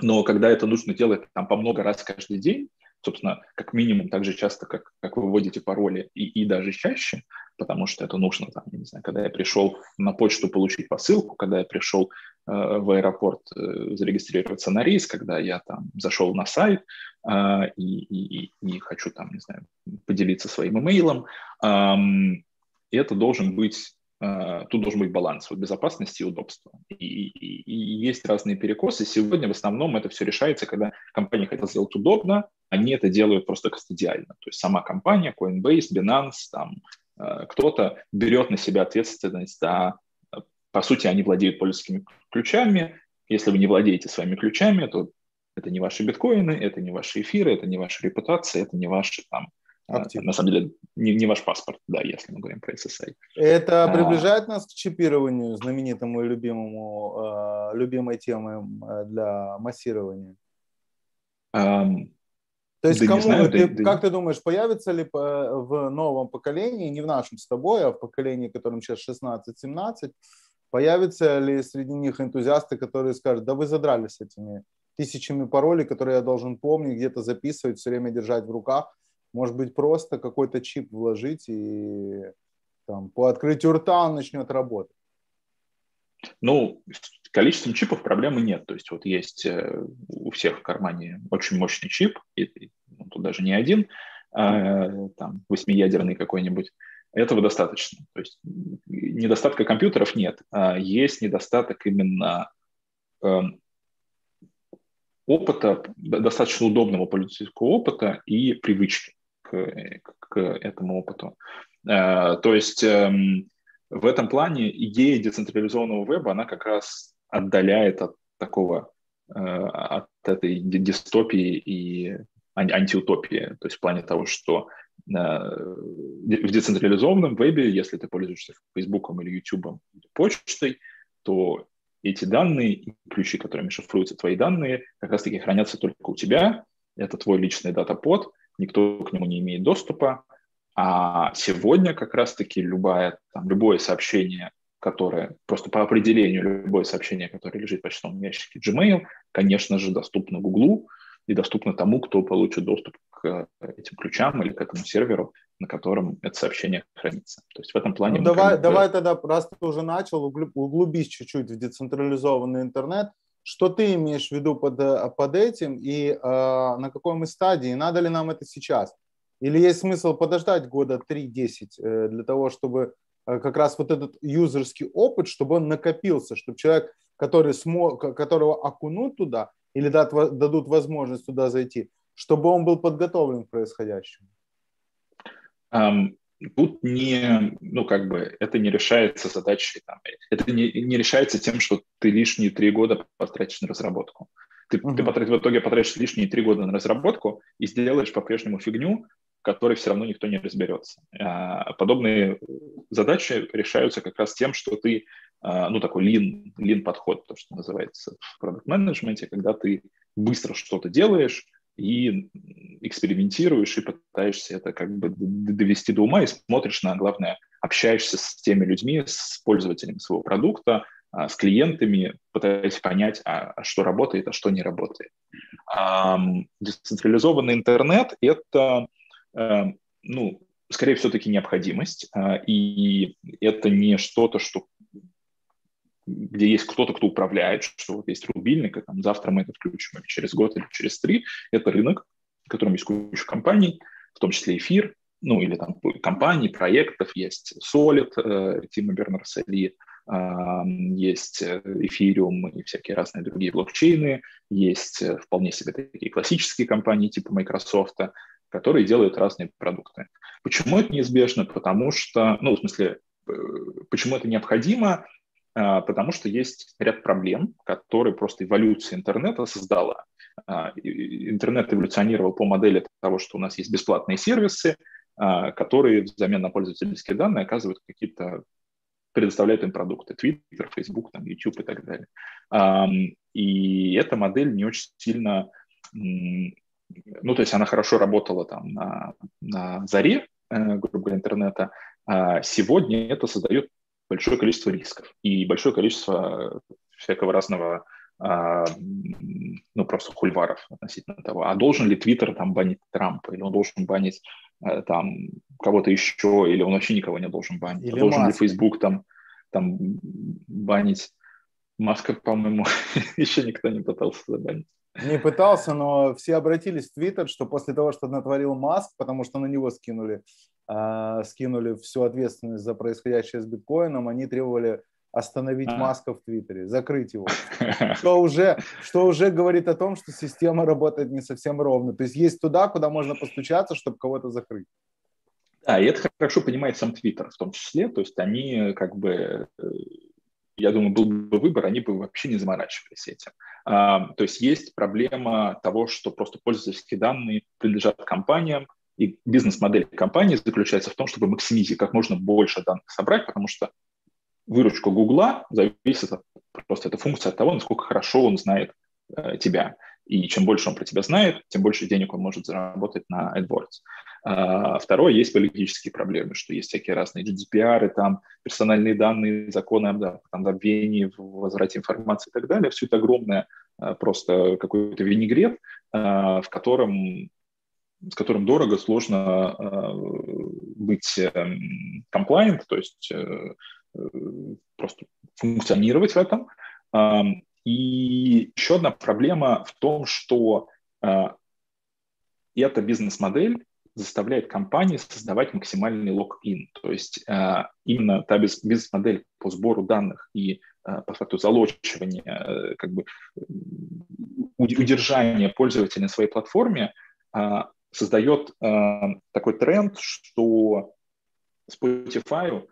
но когда это нужно делать там по много раз каждый день, собственно, как минимум так же часто, как, как вы вводите пароли и, и даже чаще, потому что это нужно, там, я не знаю, когда я пришел на почту получить посылку, когда я пришел э, в аэропорт э, зарегистрироваться на рейс, когда я там зашел на сайт э, и, и, и хочу там, не знаю, поделиться своим имейлом. Э, это должен быть тут должен быть баланс вот, безопасности и удобства. И, и, и есть разные перекосы. Сегодня в основном это все решается, когда компания хотят сделать удобно, они это делают просто кастодиально. То есть сама компания, Coinbase, Binance, там, uh, кто-то берет на себя ответственность за... По сути, они владеют пользовательскими ключами. Если вы не владеете своими ключами, то это не ваши биткоины, это не ваши эфиры, это не ваша репутация, это не ваши там, Актив. На самом деле, не, не ваш паспорт, да, если мы говорим про SSI. Это а... приближает нас к чипированию, знаменитому и любимому, э, любимой темы для массирования? Um, То есть, да кому, знаю, ты, да, как да... ты думаешь, появится ли в новом поколении, не в нашем с тобой, а в поколении, которым сейчас 16-17, появятся ли среди них энтузиасты, которые скажут, да вы задрали с этими тысячами паролей, которые я должен помнить, где-то записывать, все время держать в руках, может быть, просто какой-то чип вложить и там, по открытию рта он начнет работать. Ну, с количеством чипов проблемы нет. То есть вот есть э, у всех в кармане очень мощный чип, и, ну, тут даже не один, а, там, восьмиядерный какой-нибудь. Этого достаточно. То есть недостатка компьютеров нет. А есть недостаток именно э, опыта, достаточно удобного политического опыта и привычки к, к этому опыту. Э, то есть эм, в этом плане идея децентрализованного веба, она как раз отдаляет от такого, э, от этой дистопии и антиутопии, то есть в плане того, что э, в децентрализованном вебе, если ты пользуешься Фейсбуком или Ютубом или почтой, то эти данные и ключи, которыми шифруются твои данные, как раз-таки хранятся только у тебя. Это твой личный датапод, никто к нему не имеет доступа. А сегодня как раз-таки любое, там, любое сообщение, которое просто по определению любое сообщение, которое лежит в почтовом ящике Gmail, конечно же, доступно Гуглу и доступно тому, кто получит доступ к этим ключам или к этому серверу, на котором это сообщение хранится. То есть в этом плане... Ну, давай, как давай тогда, раз ты уже начал, углубись чуть-чуть в децентрализованный интернет, что ты имеешь в виду под, э, под этим и э, на какой мы стадии? Надо ли нам это сейчас? Или есть смысл подождать года 3-10 э, для того, чтобы э, как раз вот этот юзерский опыт, чтобы он накопился, чтобы человек, который смог, которого окунут туда или дат, дадут возможность туда зайти, чтобы он был подготовлен к происходящему? Um, тут не, ну, как бы, это не решается задачей, там, это не, не решается тем, что ты лишние три года потратишь на разработку. Ты, uh-huh. ты потратишь, в итоге потратишь лишние три года на разработку и сделаешь по-прежнему фигню, которой все равно никто не разберется. А, подобные задачи решаются как раз тем, что ты, а, ну, такой lean, lean подход, то, что называется в продукт-менеджменте, когда ты быстро что-то делаешь, и экспериментируешь и пытаешься это как бы довести до ума и смотришь на, главное, общаешься с теми людьми, с пользователями своего продукта, а, с клиентами, пытаясь понять, а, а что работает, а что не работает. Децентрализованный интернет — это, э, ну, скорее все-таки необходимость, а, и это не что-то, что где есть кто-то, кто управляет, что вот есть рубильник, и там завтра мы это включим, или через год, или через три. Это рынок, в котором есть куча компаний, в том числе эфир, ну или там компаний, проектов, есть Solid, э, Тима Бернерс-Ли, э, есть Ethereum и всякие разные другие блокчейны, есть э, вполне себе такие классические компании типа Microsoft, которые делают разные продукты. Почему это неизбежно? Потому что, ну, в смысле, почему это необходимо? А, потому что есть ряд проблем, которые просто эволюция интернета создала. А, интернет эволюционировал по модели того, что у нас есть бесплатные сервисы, а, которые взамен на пользовательские данные оказывают какие-то предоставляют им продукты. Twitter, Facebook, там, YouTube и так далее. И эта модель не очень сильно... Ну, то есть она хорошо работала там на, на заре, э, грубо говоря, интернета. Сегодня это создает большое количество рисков и большое количество всякого разного а, ну, просто хульваров относительно того, а должен ли Твиттер там банить Трампа, или он должен банить а, там кого-то еще, или он вообще никого не должен банить. Или должен Маск. ли Facebook там, там банить? Маска, по-моему, еще никто не пытался забанить. Не пытался, но все обратились в Твиттер, что после того, что натворил Маск, потому что на него скинули, э, скинули всю ответственность за происходящее с биткоином, они требовали остановить а. Маска в Твиттере, закрыть его. Что уже, что уже говорит о том, что система работает не совсем ровно. То есть есть туда, куда можно постучаться, чтобы кого-то закрыть. Да, и это хорошо понимает сам Твиттер в том числе. То есть они как бы, э, я думаю, был бы выбор, они бы вообще не заморачивались этим. А, то есть есть проблема того, что просто пользовательские данные принадлежат компаниям, и бизнес-модель компании заключается в том, чтобы максимизировать как можно больше данных собрать, потому что выручка Гугла зависит от, просто эта функция от того, насколько хорошо он знает э, тебя. И чем больше он про тебя знает, тем больше денег он может заработать на AdWords. А, второе, есть политические проблемы, что есть всякие разные GDPR, там, персональные данные, законы об там, обвинении, возврате информации и так далее. Все это огромное а, просто какой-то винегрет, а, в котором с которым дорого, сложно быть эм, compliant, то есть э, просто функционировать в этом. И еще одна проблема в том, что эта бизнес-модель заставляет компании создавать максимальный лог-ин. То есть именно та бизнес-модель по сбору данных и по факту залочивания, э, как бы удержания пользователя на своей платформе создает такой тренд, что Spotify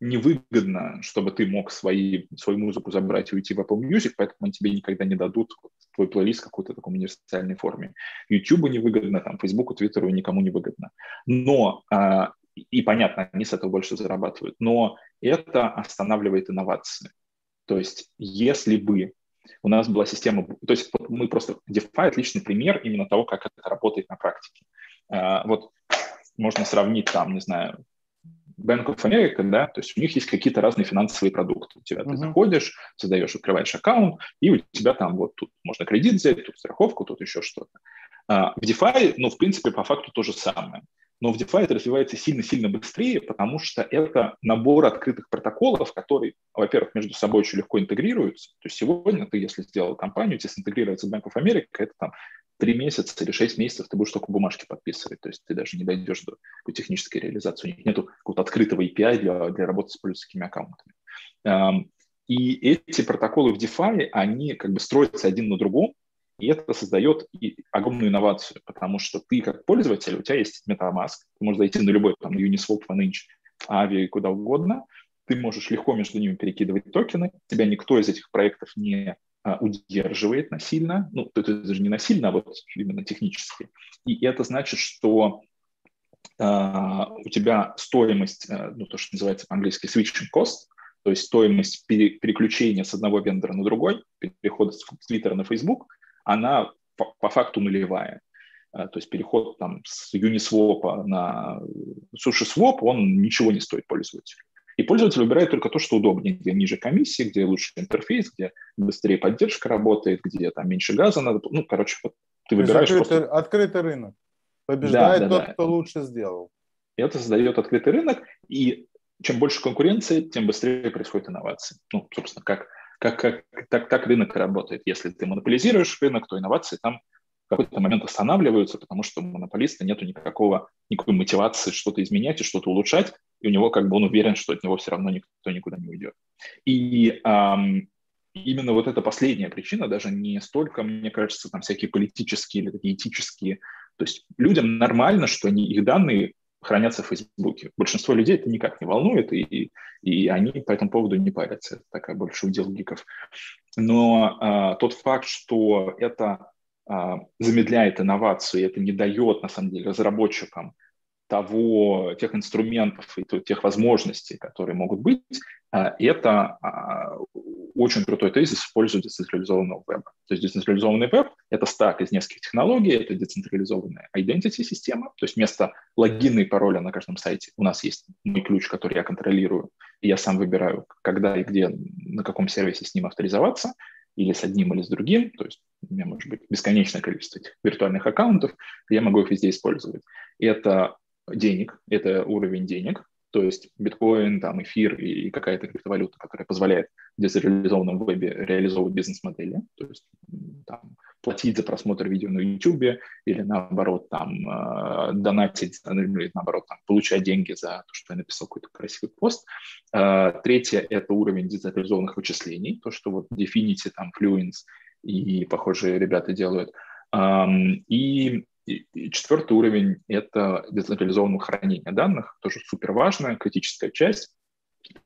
невыгодно, чтобы ты мог свои, свою музыку забрать и уйти в Apple Music, поэтому они тебе никогда не дадут твой плейлист в какой-то такой универсальной форме. YouTube невыгодно, там, Facebook, Twitter никому не выгодно. Но, а, и понятно, они с этого больше зарабатывают, но это останавливает инновации. То есть если бы у нас была система, то есть мы просто, DeFi отличный пример именно того, как это работает на практике. А, вот можно сравнить там, не знаю, Bank of America, да, то есть у них есть какие-то разные финансовые продукты. У тебя uh-huh. ты заходишь, создаешь, открываешь аккаунт, и у тебя там вот тут можно кредит взять, тут страховку, тут еще что-то. А в DeFi, ну, в принципе, по факту то же самое. Но в DeFi это развивается сильно-сильно быстрее, потому что это набор открытых протоколов, которые, во-первых, между собой очень легко интегрируются. То есть сегодня ты, если сделал компанию, тебе синтегрируется Bank of America, это там три месяца или шесть месяцев ты будешь только бумажки подписывать, то есть ты даже не дойдешь до технической реализации. У них нет какого-то открытого API для, для работы с пользовательскими аккаунтами. И эти протоколы в DeFi, они как бы строятся один на другом, и это создает огромную инновацию, потому что ты как пользователь, у тебя есть MetaMask, ты можешь зайти на любой там Uniswap, OneInch, Avi, куда угодно, ты можешь легко между ними перекидывать токены, тебя никто из этих проектов не а, удерживает насильно, ну, это даже не насильно, а вот именно технически. И это значит, что а, у тебя стоимость, а, ну, то, что называется по-английски switching cost, то есть стоимость пере, переключения с одного вендора на другой, перехода с Twitter на Facebook, она по, по факту нулевая. То есть переход там с Uniswap на SushiSwap, он ничего не стоит пользователю. И пользователь выбирает только то, что удобнее, где ниже комиссии, где лучше интерфейс, где быстрее поддержка работает, где там меньше газа надо. Ну, короче, вот ты выбираешь открытый, просто... открытый рынок. Побеждает да, да, тот, да. кто лучше сделал. И это создает открытый рынок, и чем больше конкуренции, тем быстрее происходит инновации. Ну, собственно, как, как, как так, так рынок работает. Если ты монополизируешь рынок, то инновации там в какой-то момент останавливаются, потому что у монополиста нет никакого, никакой мотивации что-то изменять и что-то улучшать, и у него как бы он уверен, что от него все равно никто никуда не уйдет. И эм, именно вот эта последняя причина, даже не столько, мне кажется, там всякие политические или такие этические, то есть людям нормально, что они, их данные хранятся в Фейсбуке. Большинство людей это никак не волнует, и, и они по этому поводу не парятся. Это такая больше удел гиков. Но а, тот факт, что это а, замедляет инновацию, и это не дает, на самом деле, разработчикам того, тех инструментов и тех возможностей, которые могут быть, а, это а, очень крутой тезис в децентрализованного веба. То есть децентрализованный веб — это стак из нескольких технологий, это децентрализованная identity-система, то есть вместо логина и пароля на каждом сайте у нас есть мой ключ, который я контролирую, и я сам выбираю, когда и где, на каком сервисе с ним авторизоваться — или с одним, или с другим, то есть у меня может быть бесконечное количество этих виртуальных аккаунтов, я могу их везде использовать. И это денег, это уровень денег, то есть биткоин, там, эфир и какая-то криптовалюта, которая позволяет в децентрализованном вебе реализовывать бизнес-модели, то есть там, платить за просмотр видео на YouTube или наоборот там э, донатить, или наоборот там, получать деньги за то, что я написал какой-то красивый пост. Э, третье – это уровень децентрализованных вычислений, то, что вот Definity, там, Fluence и похожие ребята делают. Um, и четвертый уровень – это децентрализованное хранение данных, тоже супер важная, критическая часть.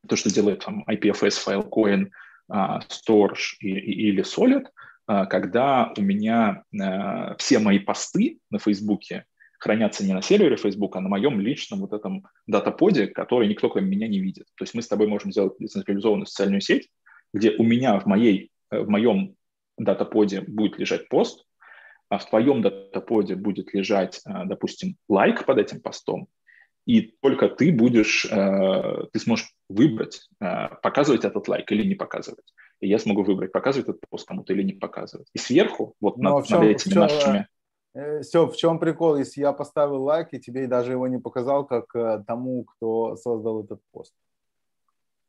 То, что делает там IPFS, Filecoin, uh, Storage и, и, или Solid, uh, когда у меня uh, все мои посты на Фейсбуке хранятся не на сервере Facebook, а на моем личном вот этом датаподе, который никто кроме меня не видит. То есть мы с тобой можем сделать децентрализованную социальную сеть, где у меня в, моей, в моем датаподе будет лежать пост, а в твоем датаподе будет лежать, э, допустим, лайк под этим постом, и только ты будешь, э, ты сможешь выбрать, э, показывать этот лайк или не показывать. И я смогу выбрать, показывать этот пост кому-то или не показывать. И сверху, вот Но над, чем, над этими чем, нашими... Все, в чем прикол, если я поставил лайк и тебе даже его не показал, как тому, кто создал этот пост?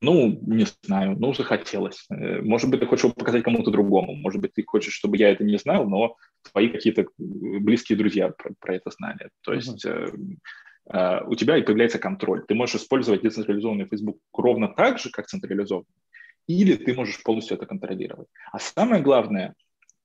Ну, не знаю, ну, захотелось. Э, может быть, ты хочешь его показать кому-то другому. Может быть, ты хочешь, чтобы я это не знал, но твои какие-то близкие друзья про, про это знали. То есть uh-huh. э, у тебя и появляется контроль. Ты можешь использовать децентрализованный Facebook ровно так же, как централизованный, или ты можешь полностью это контролировать. А самое главное,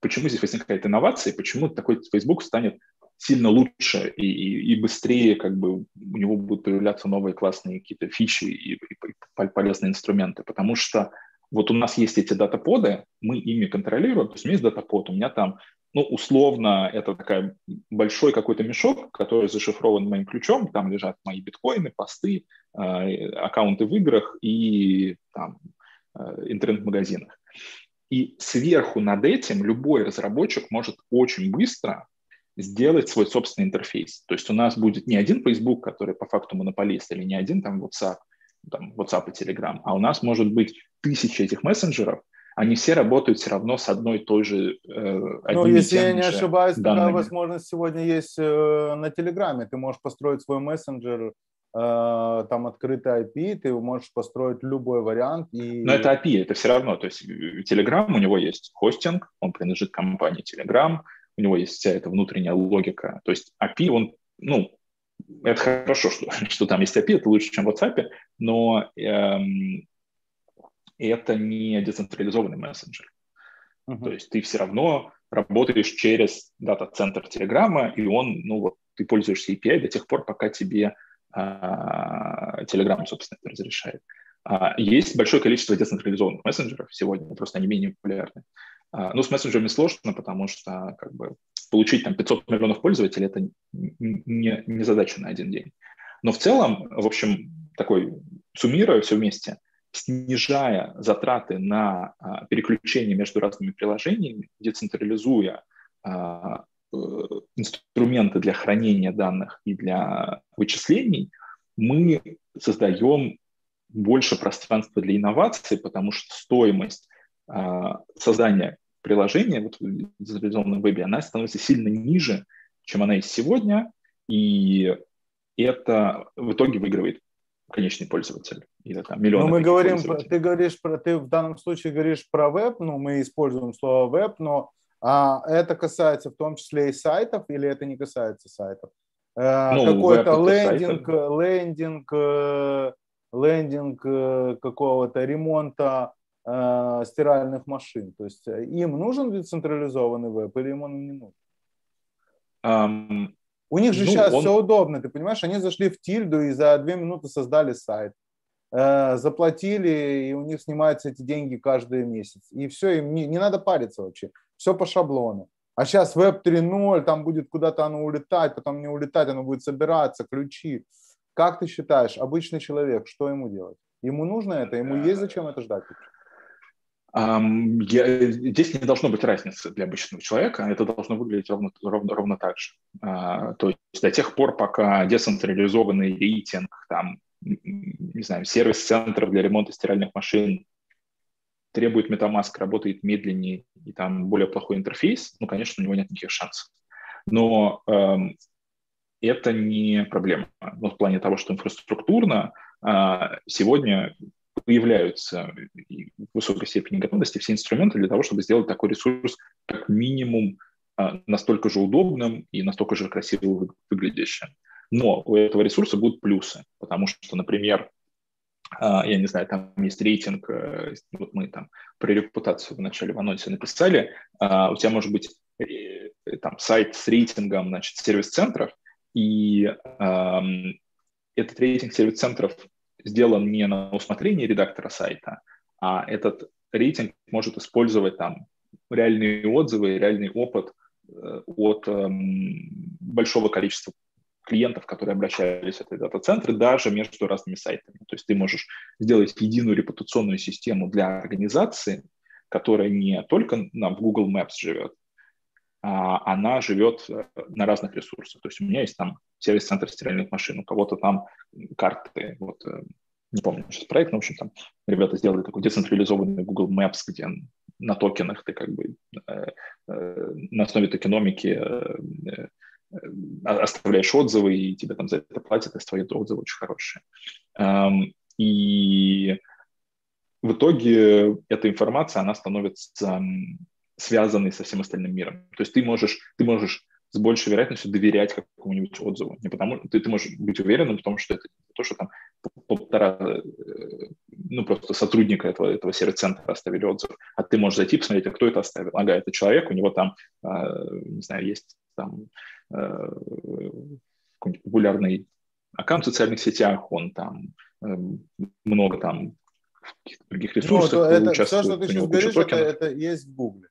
почему здесь возникает инновация, почему такой Facebook станет сильно лучше и, и, и быстрее как бы у него будут появляться новые классные какие-то фичи и, и, и полезные инструменты, потому что вот у нас есть эти датаподы, мы ими контролируем, то есть у меня есть датапод, у меня там, ну, условно, это такой большой какой-то мешок, который зашифрован моим ключом, там лежат мои биткоины, посты, э, аккаунты в играх и там э, интернет-магазинах. И сверху над этим любой разработчик может очень быстро сделать свой собственный интерфейс. То есть у нас будет не один Facebook, который по факту монополист, или не один там WhatsApp, там, WhatsApp и Telegram, а у нас может быть тысячи этих мессенджеров, они все работают все равно с одной и той же э, Ну, если я не ошибаюсь, данными. такая возможность сегодня есть э, на Телеграме. Ты можешь построить свой мессенджер, э, там открытый IP, ты можешь построить любой вариант. И... Но это API, это все равно. То есть Telegram, у него есть хостинг, он принадлежит компании Telegram, у него есть вся эта внутренняя логика. То есть API, он, ну, это хорошо, что, что там есть API, это лучше, чем в WhatsApp, но эм, это не децентрализованный мессенджер. Uh-huh. То есть ты все равно работаешь через дата-центр Телеграма, и он, ну вот, ты пользуешься API до тех пор, пока тебе Telegram, собственно, это разрешает. А, есть большое количество децентрализованных мессенджеров сегодня, просто они менее популярны. А, ну, с мессенджерами сложно, потому что как бы, получить там 500 миллионов пользователей – это не, не задача на один день. Но в целом, в общем, такой, суммируя все вместе, снижая затраты на а, переключение между разными приложениями, децентрализуя а, э, инструменты для хранения данных и для вычислений, мы создаем больше пространства для инноваций, потому что стоимость создания приложения вот, в децентрализованном вебе, она становится сильно ниже, чем она есть сегодня, и это в итоге выигрывает конечный пользователь. Или там миллионы но мы говорим, ты говоришь про, ты в данном случае говоришь про веб, ну, мы используем слово веб, но а, это касается в том числе и сайтов, или это не касается сайтов? Э, ну, Какой-то лендинг, лендинг, э, лендинг э, какого-то ремонта э, стиральных машин. То есть э, им нужен децентрализованный веб или им он не нужен? Um, У них же ну, сейчас он... все удобно, ты понимаешь? Они зашли в тильду и за две минуты создали сайт. Э, заплатили, и у них снимаются эти деньги каждый месяц. И все, им не, не надо париться вообще. Все по шаблону. А сейчас веб 3.0, там будет куда-то оно улетать, потом не улетать, оно будет собираться, ключи. Как ты считаешь, обычный человек, что ему делать? Ему нужно это? Ему есть зачем это ждать? Я, здесь не должно быть разницы для обычного человека, это должно выглядеть ровно, ровно, ровно так же. А, то есть до тех пор, пока децентрализованный рейтинг, там, не знаю, сервис центров для ремонта стиральных машин требует MetaMask, работает медленнее и там более плохой интерфейс, ну, конечно, у него нет никаких шансов. Но эм, это не проблема. Но в плане того, что инфраструктурно а, сегодня появляются в высокой степени готовности все инструменты для того, чтобы сделать такой ресурс как минимум а, настолько же удобным и настолько же красиво выглядящим. Но у этого ресурса будут плюсы, потому что, например, а, я не знаю, там есть рейтинг, э, вот мы там про репутацию в начале в анонсе написали, у тебя может быть э, там сайт с рейтингом, значит, сервис-центров, и этот рейтинг сервис-центров сделан не на усмотрение редактора сайта, а этот рейтинг может использовать там реальные отзывы, реальный опыт э, от эм, большого количества клиентов, которые обращались в этот дата-центр, даже между разными сайтами. То есть ты можешь сделать единую репутационную систему для организации, которая не только на, в Google Maps живет, она живет э, на разных ресурсах. То есть у меня есть там сервис-центр стиральных машин, у кого-то там карты, вот э, не помню сейчас проект, но, в общем, там ребята сделали такой децентрализованный Google Maps, где на токенах ты как бы э, на основе токеномики э, оставляешь отзывы, и тебе там за это платят, и твои отзывы очень хорошие. Эм, и в итоге эта информация, она становится связанной со всем остальным миром. То есть ты можешь, ты можешь с большей вероятностью доверять какому-нибудь отзыву. Не потому, ты, ты можешь быть уверенным в том, что это то, что там полтора, э, ну, просто сотрудника этого, этого сервис-центра оставили отзыв, а ты можешь зайти посмотреть, а кто это оставил. Ага, это человек, у него там, а, не знаю, есть там э, какой-нибудь популярный аккаунт в социальных сетях, он там э, много там других ну, ресурсов ну, это. Все, что ты сейчас говоришь, это, это есть в Гугле.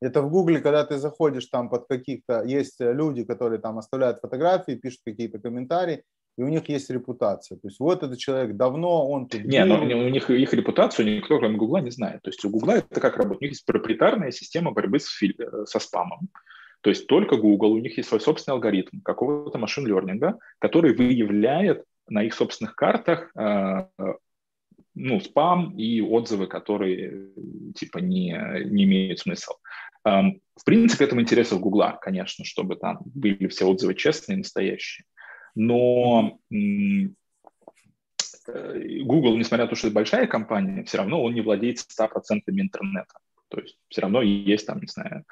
Это в Гугле, когда ты заходишь там под каких-то, есть люди, которые там оставляют фотографии, пишут какие-то комментарии, и у них есть репутация. То есть вот этот человек давно, он тут Нет, но у них их репутацию никто, кроме Гугла, не знает. То есть у Гугла это как работает? У них есть проприетарная система борьбы с. Э, со спамом. То есть только Google, у них есть свой собственный алгоритм какого-то машин-лернинга, который выявляет на их собственных картах э, ну, спам и отзывы, которые типа не, не имеют смысла. Эм, в принципе, это в интересах Гугла, конечно, чтобы там были все отзывы честные, настоящие. Но э, Google, несмотря на то, что это большая компания, все равно он не владеет 100% интернета. То есть все равно есть там, не знаю,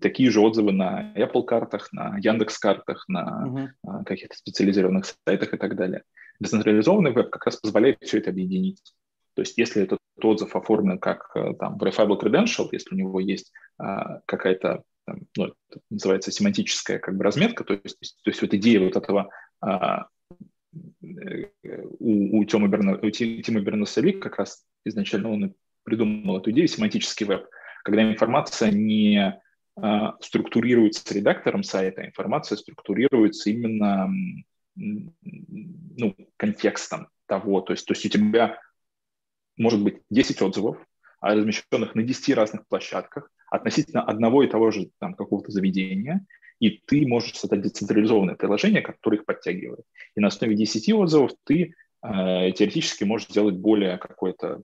такие же отзывы на Apple картах, на Яндекс картах, на uh-huh. каких-то специализированных сайтах и так далее. Децентрализованный веб как раз позволяет все это объединить. То есть если этот отзыв оформлен как э, там verifiable credential, если у него есть а, какая-то ну, это называется семантическая как бы разметка, то есть, то есть вот идея вот этого а, э, у, у Тима Бернеса как раз изначально он придумал эту идею семантический веб, когда информация не а, структурируется редактором сайта, информация структурируется именно ну, контекстом того, то есть, то есть у тебя может быть 10 отзывов, размещенных на 10 разных площадках относительно одного и того же там, какого-то заведения, и ты можешь создать децентрализованное приложение, которое их подтягивает. И на основе 10 отзывов ты э, теоретически можешь сделать более какое-то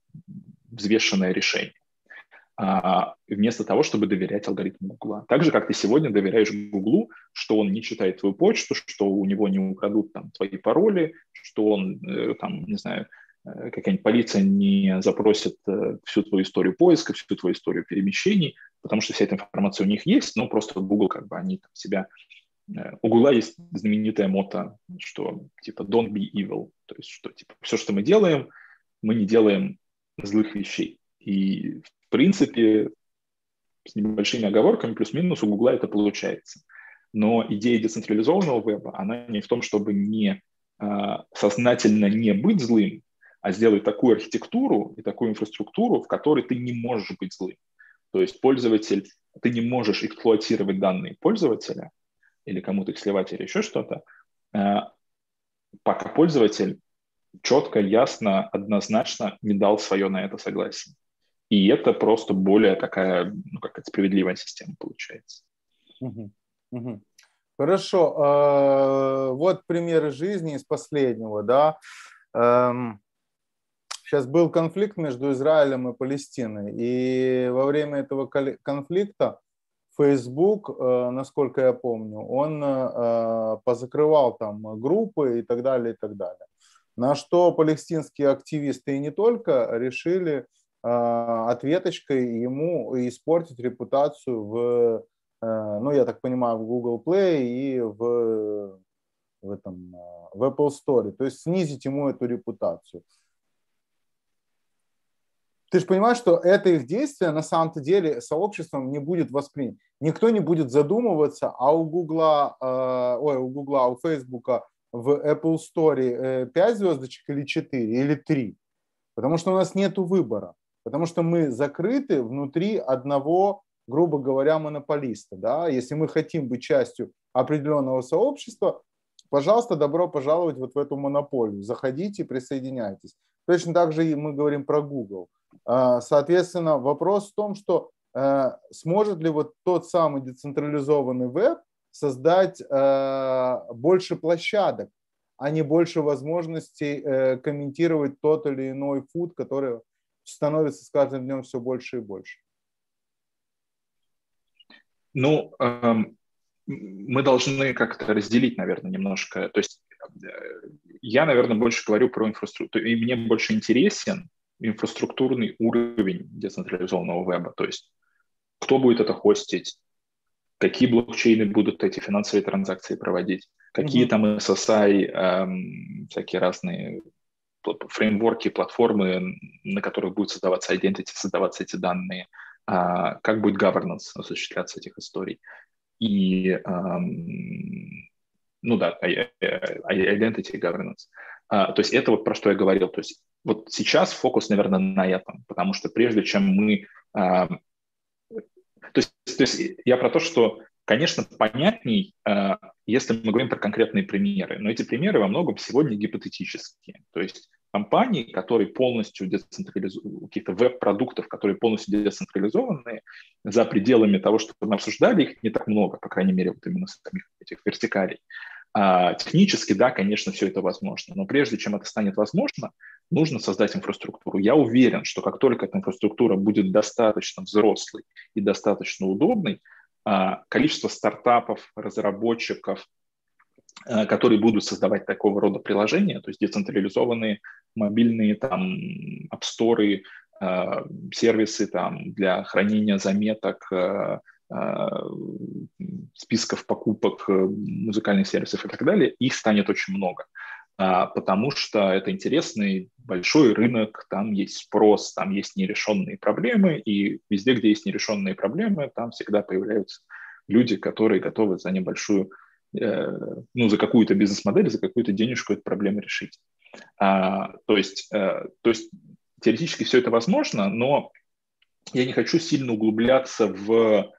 взвешенное решение а, вместо того, чтобы доверять алгоритму Гугла. Так же, как ты сегодня доверяешь Гуглу, что он не читает твою почту, что у него не украдут там твои пароли, что он э, там, не знаю, какая-нибудь полиция не запросит э, всю твою историю поиска, всю твою историю перемещений, потому что вся эта информация у них есть, но просто Google как бы они там себя... Э, у Google есть знаменитая мото, что типа don't be evil, то есть что типа все, что мы делаем, мы не делаем злых вещей. И в принципе с небольшими оговорками плюс-минус у Google это получается. Но идея децентрализованного веба, она не в том, чтобы не сознательно не быть злым, а сделай такую архитектуру и такую инфраструктуру, в которой ты не можешь быть злым. То есть пользователь, ты не можешь эксплуатировать данные пользователя или кому-то их сливать или еще что-то, э, пока пользователь четко, ясно, однозначно не дал свое на это согласие. И это просто более такая, ну, как справедливая система получается. Хорошо. А, вот примеры жизни из последнего, да. Сейчас был конфликт между Израилем и Палестиной, и во время этого конфликта Facebook, э, насколько я помню, он э, позакрывал там группы и так далее, и так далее. На что палестинские активисты и не только решили ответочкой ему испортить репутацию в, ну, я так понимаю, в Google Play и в, в, этом, в Apple Store, то есть снизить ему эту репутацию ты же понимаешь, что это их действие на самом-то деле сообществом не будет воспринято. Никто не будет задумываться, а у Гугла, э, ой, у Гугла, у Фейсбука в Apple Store э, 5 звездочек или 4, или 3. Потому что у нас нет выбора. Потому что мы закрыты внутри одного, грубо говоря, монополиста. Да? Если мы хотим быть частью определенного сообщества, пожалуйста, добро пожаловать вот в эту монополию. Заходите, присоединяйтесь. Точно так же и мы говорим про Google. А, соответственно, вопрос в том, что э, сможет ли вот тот самый децентрализованный веб создать э, больше площадок, а не больше возможностей э, комментировать тот или иной фуд, который становится с каждым днем все больше и больше. Ну, эм, мы должны как-то разделить, наверное, немножко. То есть я, наверное, больше говорю про инфраструктуру, и мне больше интересен инфраструктурный уровень децентрализованного веба, то есть кто будет это хостить, какие блокчейны будут эти финансовые транзакции проводить, какие mm-hmm. там SSI, эм, всякие разные фреймворки, платформы, на которых будет создаваться identity, создаваться эти данные, э, как будет governance осуществляться этих историй. И, эм, ну да, identity governance. А, то есть это вот про что я говорил. То есть вот сейчас фокус, наверное, на этом, потому что прежде чем мы... А, то, есть, то есть я про то, что, конечно, понятней, а, если мы говорим про конкретные примеры, но эти примеры во многом сегодня гипотетические. То есть компании, которые полностью децентрализованы, каких-то веб-продуктов, которые полностью децентрализованы, за пределами того, что мы обсуждали, их не так много, по крайней мере, вот именно самих этих вертикалей. А, технически, да, конечно, все это возможно, но прежде чем это станет возможно, нужно создать инфраструктуру. Я уверен, что как только эта инфраструктура будет достаточно взрослой и достаточно удобной, а, количество стартапов, разработчиков, которые будут создавать такого рода приложения, то есть децентрализованные мобильные там апсторы, сервисы там для хранения заметок, а, списков покупок э, музыкальных сервисов и так далее, их станет очень много, а, потому что это интересный большой рынок, там есть спрос, там есть нерешенные проблемы, и везде, где есть нерешенные проблемы, там всегда появляются люди, которые готовы за небольшую, э, ну, за какую-то бизнес-модель, за какую-то денежку эту проблему решить. А, то, есть, э, то есть теоретически все это возможно, но я не хочу сильно углубляться в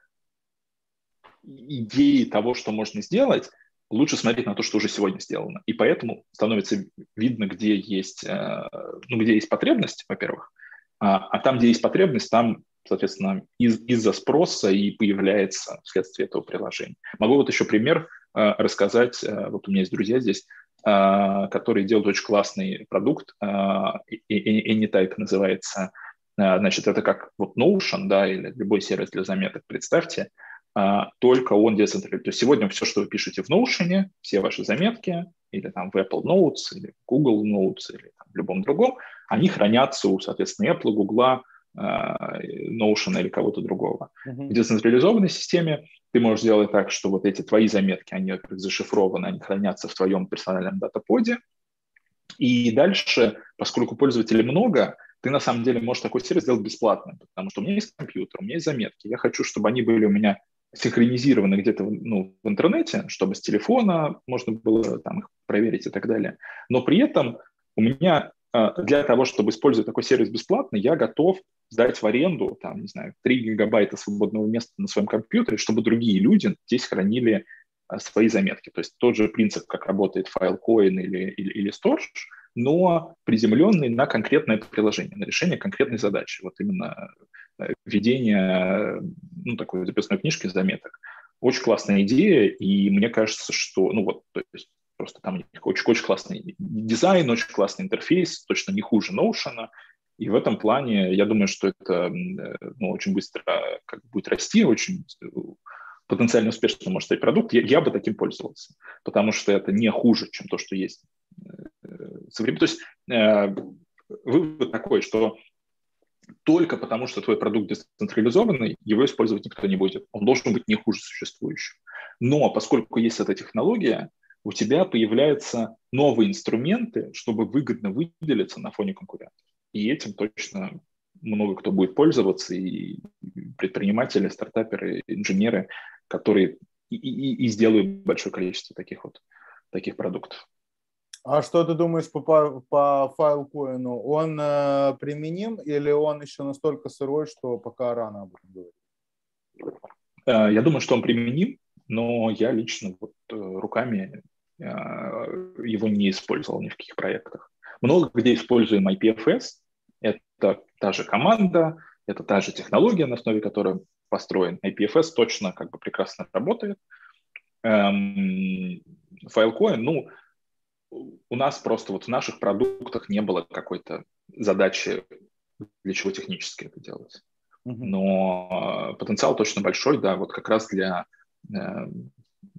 идеи того, что можно сделать, лучше смотреть на то, что уже сегодня сделано. И поэтому становится видно, где есть, э, ну, где есть потребность, во-первых, а, а там, где есть потребность, там, соответственно, из- из-за спроса и появляется вследствие этого приложения. Могу вот еще пример э, рассказать. Э, вот у меня есть друзья здесь, которые делают очень классный продукт, Anytype называется. Значит, это как вот Notion, да, или любой сервис для заметок. Представьте, а, только он децентрализован. То есть сегодня все, что вы пишете в Notion, все ваши заметки, или там в Apple Notes, или Google Notes, или там, в любом другом, они хранятся у, соответственно, Apple, Google, а, Notion или кого-то другого. Uh-huh. В децентрализованной системе ты можешь сделать так, что вот эти твои заметки, они зашифрованы, они хранятся в твоем персональном датаподе. И дальше, поскольку пользователей много, ты на самом деле можешь такой сервис сделать бесплатным, потому что у меня есть компьютер, у меня есть заметки, я хочу, чтобы они были у меня синхронизированы где-то ну, в интернете, чтобы с телефона можно было там, их проверить и так далее. Но при этом у меня а, для того, чтобы использовать такой сервис бесплатно, я готов сдать в аренду, там, не знаю, 3 гигабайта свободного места на своем компьютере, чтобы другие люди здесь хранили а, свои заметки. То есть тот же принцип, как работает Filecoin или, или, или Storage, но приземленный на конкретное приложение, на решение конкретной задачи. Вот именно Э, ведение ну, такой записной книжки заметок. Очень классная идея, и мне кажется, что, ну вот, то есть просто там очень, очень классный дизайн, очень классный интерфейс, точно не хуже Notion, и в этом плане я думаю, что это ну, очень быстро как будет расти, очень потенциально успешным может стать продукт, я, я бы таким пользовался, потому что это не хуже, чем то, что есть современно. То есть э, вывод такой, что только потому, что твой продукт децентрализованный, его использовать никто не будет. Он должен быть не хуже существующего. Но поскольку есть эта технология, у тебя появляются новые инструменты, чтобы выгодно выделиться на фоне конкурентов. И этим точно много кто будет пользоваться, и предприниматели, стартаперы, инженеры, которые и, и, и сделают большое количество таких вот таких продуктов. А что ты думаешь по, по файлкоину? Он э, применим или он еще настолько сырой, что пока рано об этом говорить? Э, я думаю, что он применим, но я лично вот, э, руками э, его не использовал ни в каких проектах. Много где используем IPFS. Это та же команда, это та же технология, на основе которой построен. IPFS точно как бы прекрасно работает. Эм, Filecoin, ну, у нас просто вот в наших продуктах не было какой-то задачи, для чего технически это делать. Но потенциал точно большой, да, вот как раз для э,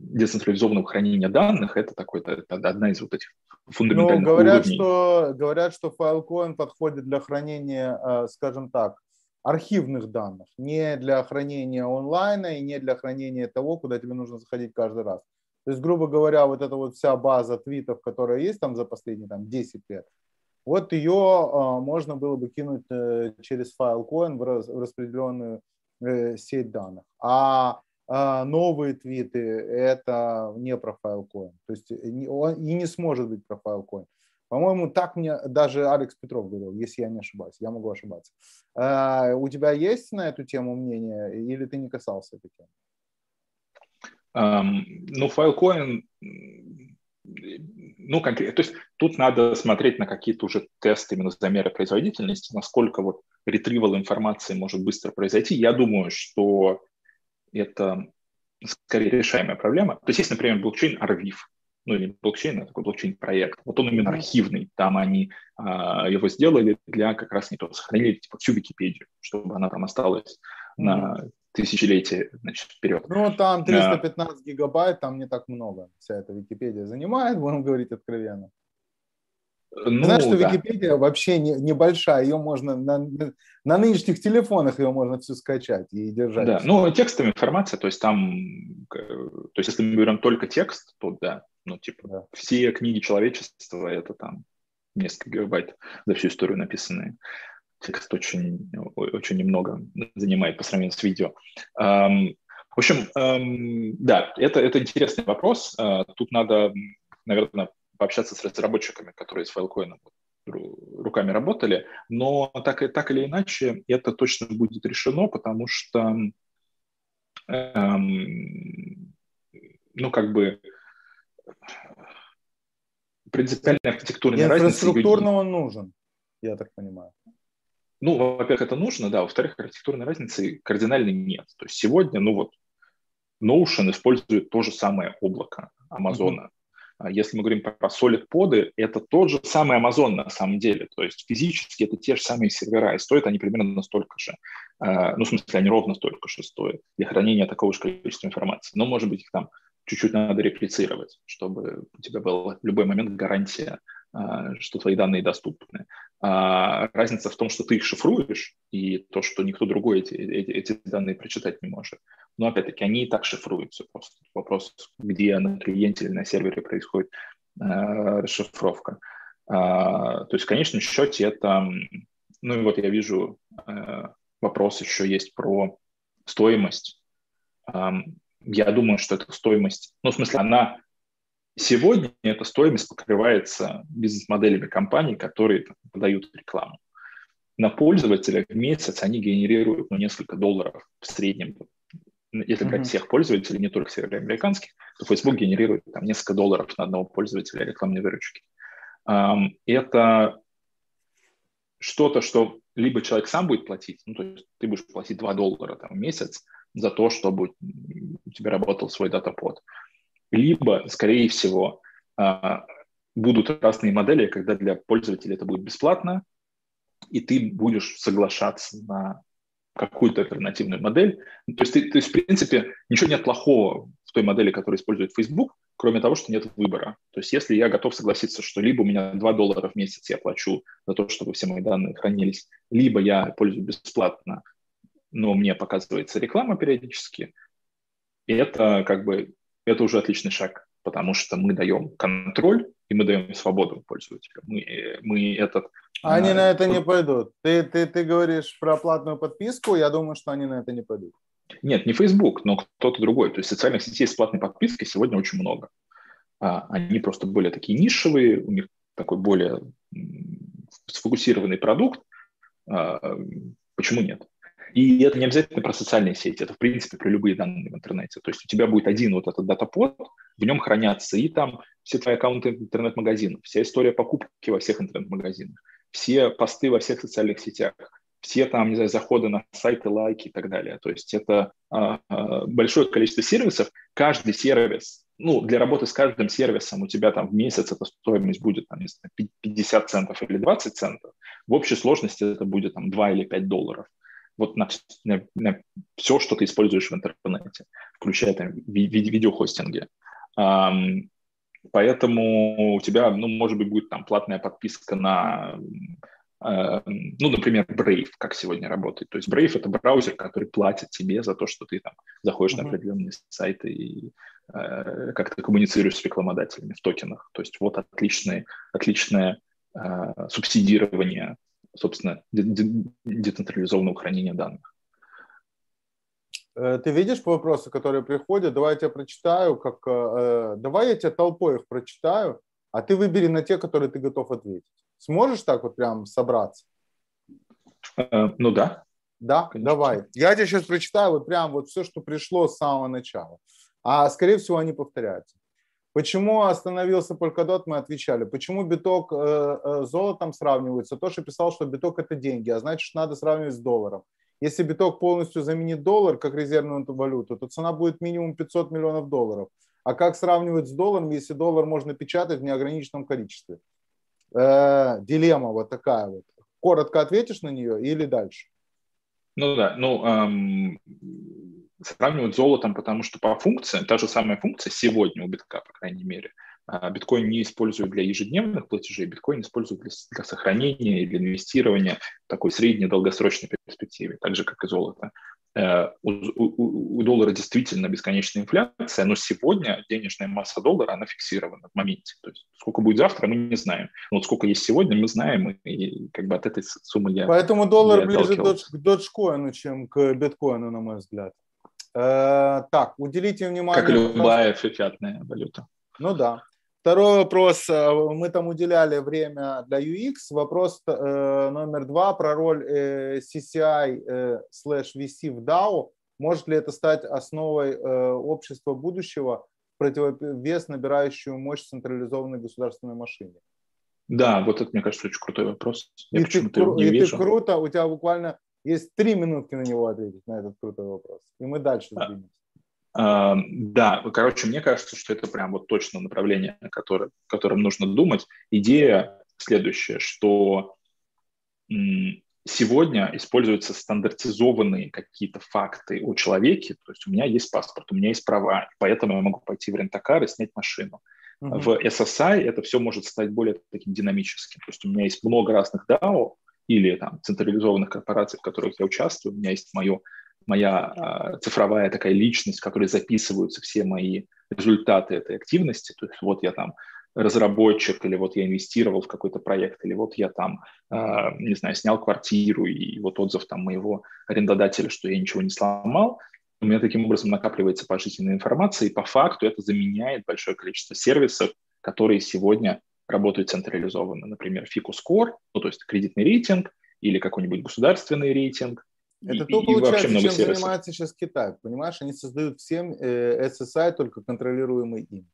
децентрализованного хранения данных это такой это одна из вот этих фундаментальных ну, говорят, уровней. Что, говорят, что Filecoin подходит для хранения, э, скажем так, архивных данных, не для хранения онлайна и не для хранения того, куда тебе нужно заходить каждый раз. То есть, грубо говоря, вот эта вот вся база твитов, которая есть там за последние там, 10 лет, вот ее э, можно было бы кинуть э, через Filecoin в, распределенную сеть данных. А новые твиты это не про Filecoin. То есть не, он и не сможет быть про Filecoin. По-моему, так мне даже Алекс Петров говорил, если я не ошибаюсь. Я могу ошибаться. Э, у тебя есть на эту тему мнение или ты не касался этой темы? Ну, Filecoin, ну, конкретно, то есть тут надо смотреть на какие-то уже тесты, именно замеры производительности, насколько вот ретривал информации может быстро произойти. Я думаю, что это скорее решаемая проблема. То есть есть, например, блокчейн Arviv, ну или блокчейн, а такой блокчейн-проект. Вот он именно архивный, там они а, его сделали для как раз не то, сохранили типа всю Википедию, чтобы она там осталась mm-hmm. на тысячелетие значит, вперед. Ну, там 315 а, гигабайт, там не так много. Вся эта Википедия занимает, будем говорить откровенно. Ну, Знаешь, что да. Википедия вообще не, небольшая, ее можно на, на нынешних телефонах ее можно все скачать и держать. Да, ну текстовая информация, то есть там, то есть если мы берем только текст, то да, ну типа да. все книги человечества это там несколько гигабайт за всю историю написанные текст очень, очень немного занимает по сравнению с видео. В общем, да, это, это интересный вопрос. А, тут надо, наверное, пообщаться с разработчиками, которые с Filecoin руками работали, но так, так или иначе это точно будет решено, потому что ну, как бы принципиальная архитектурная разница... Инфраструктурно он нужен, я так понимаю. Ну, во-первых, это нужно, да. Во-вторых, архитектурной разницы кардинальной нет. То есть сегодня, ну вот, Notion использует то же самое облако Амазона. Mm-hmm. Если мы говорим про solid поды, это тот же самый Amazon на самом деле. То есть физически это те же самые сервера, и стоят они примерно настолько же. А, ну, в смысле, они ровно столько же стоят для хранения такого же количества информации. Но, может быть, их там чуть-чуть надо реплицировать, чтобы у тебя была в любой момент гарантия а, что твои данные доступны. А разница в том, что ты их шифруешь, и то, что никто другой эти, эти, эти данные прочитать не может. Но опять-таки они и так шифруются. Просто вопрос, где на клиенте или на сервере происходит а, расшифровка. А, то есть в конечном счете это... Ну и вот я вижу а, вопрос еще есть про стоимость. А, я думаю, что эта стоимость, ну, в смысле, она Сегодня эта стоимость покрывается бизнес-моделями компаний, которые подают рекламу. На пользователя в месяц они генерируют ну, несколько долларов в среднем. Если брать mm-hmm. всех пользователей, не только североамериканских, то Facebook генерирует там, несколько долларов на одного пользователя рекламной выручки. Это что-то, что либо человек сам будет платить, ну, то есть ты будешь платить 2 доллара там, в месяц за то, чтобы у тебя работал свой датапод либо, скорее всего, а, будут разные модели, когда для пользователя это будет бесплатно, и ты будешь соглашаться на какую-то альтернативную модель. То есть, ты, то есть, в принципе, ничего нет плохого в той модели, которую использует Facebook, кроме того, что нет выбора. То есть, если я готов согласиться, что либо у меня 2 доллара в месяц я плачу за то, чтобы все мои данные хранились, либо я пользуюсь бесплатно, но мне показывается реклама периодически, это как бы это уже отличный шаг, потому что мы даем контроль и мы даем свободу пользователю. Мы, мы этот... Они а, на это не пойдут. Ты, ты, ты говоришь про платную подписку, я думаю, что они на это не пойдут. Нет, не Facebook, но кто-то другой. То есть социальных сетей с платной подпиской сегодня очень много. А, они просто более такие нишевые, у них такой более сфокусированный продукт. А, почему нет? И это не обязательно про социальные сети, это, в принципе, про любые данные в интернете. То есть у тебя будет один вот этот датапод, в нем хранятся и там все твои аккаунты интернет-магазинов, вся история покупки во всех интернет-магазинах, все посты во всех социальных сетях, все там, не знаю, заходы на сайты, лайки и так далее. То есть это а, большое количество сервисов. Каждый сервис, ну, для работы с каждым сервисом у тебя там в месяц эта стоимость будет там, не знаю, 50 центов или 20 центов. В общей сложности это будет там 2 или 5 долларов вот на, на, на все, что ты используешь в интернете, включая там ви- ви- видеохостинги. Um, поэтому у тебя, ну, может быть, будет там платная подписка на, uh, ну, например, Brave, как сегодня работает. То есть Brave — это браузер, который платит тебе за то, что ты там заходишь uh-huh. на определенные сайты и uh, как ты коммуницируешь с рекламодателями в токенах. То есть вот отличное, отличное uh, субсидирование собственно, децентрализованного хранения данных. Э, ты видишь вопросы, которые приходят? Давай я тебе прочитаю, как... Э, давай я тебе толпой их прочитаю, а ты выбери на те, которые ты готов ответить. Сможешь так вот прям собраться? Э, ну да. Да? Конечно. Давай. Я тебе сейчас прочитаю вот прям вот все, что пришло с самого начала. А скорее всего они повторяются. Почему остановился Polkadot, мы отвечали. Почему биток э, э, золотом сравнивается? Тоша писал, что биток это деньги, а значит, надо сравнивать с долларом. Если биток полностью заменит доллар как резервную валюту, то цена будет минимум 500 миллионов долларов. А как сравнивать с долларом, если доллар можно печатать в неограниченном количестве? Э, дилемма вот такая вот. Коротко ответишь на нее или дальше? Ну да, ну эм, сравнивают с золотом, потому что по функциям, та же самая функция сегодня у битка, по крайней мере, а, биткоин не используют для ежедневных платежей, биткоин используют для, для сохранения или инвестирования в такой средней долгосрочной перспективе, так же, как и золото. Э, у, у, у доллара действительно бесконечная инфляция, но сегодня денежная масса доллара, она фиксирована в моменте. То есть сколько будет завтра, мы не знаем. Но вот сколько есть сегодня, мы знаем, и, и как бы от этой суммы я Поэтому доллар ближе к доджкоину, чем к биткоину, на мой взгляд. Э, так, уделите внимание... Как любая печатная валюта. Ну да. Второй вопрос. Э, мы там уделяли время для UX. Вопрос э, номер два про роль CCI slash VC в DAO. Может ли это стать основой общества будущего в противовес набирающую мощь централизованной государственной машине? Да, вот это, мне кажется, очень крутой вопрос. Я и ты, не и вижу. ты круто, у тебя буквально есть три минутки на него ответить, на этот крутой вопрос. И мы дальше двинемся. А, да, короче, мне кажется, что это прям вот точно направление, которое, которым нужно думать. Идея следующая, что сегодня используются стандартизованные какие-то факты о человеке, то есть у меня есть паспорт, у меня есть права, поэтому я могу пойти в рентакар и снять машину. Uh-huh. В SSI это все может стать более таким динамическим, то есть у меня есть много разных DAO, или там, централизованных корпораций, в которых я участвую. У меня есть мое, моя э, цифровая такая личность, в которой записываются все мои результаты этой активности. То есть вот я там разработчик, или вот я инвестировал в какой-то проект, или вот я там, э, не знаю, снял квартиру, и вот отзыв там моего арендодателя, что я ничего не сломал. У меня таким образом накапливается положительная информация, и по факту это заменяет большое количество сервисов, которые сегодня работают централизованно. Например, FICO-скор, ну, то есть кредитный рейтинг или какой-нибудь государственный рейтинг. Это и, то, получается, чем сервисов. занимается сейчас Китай. Понимаешь, они создают всем э, SSI, только контролируемый им.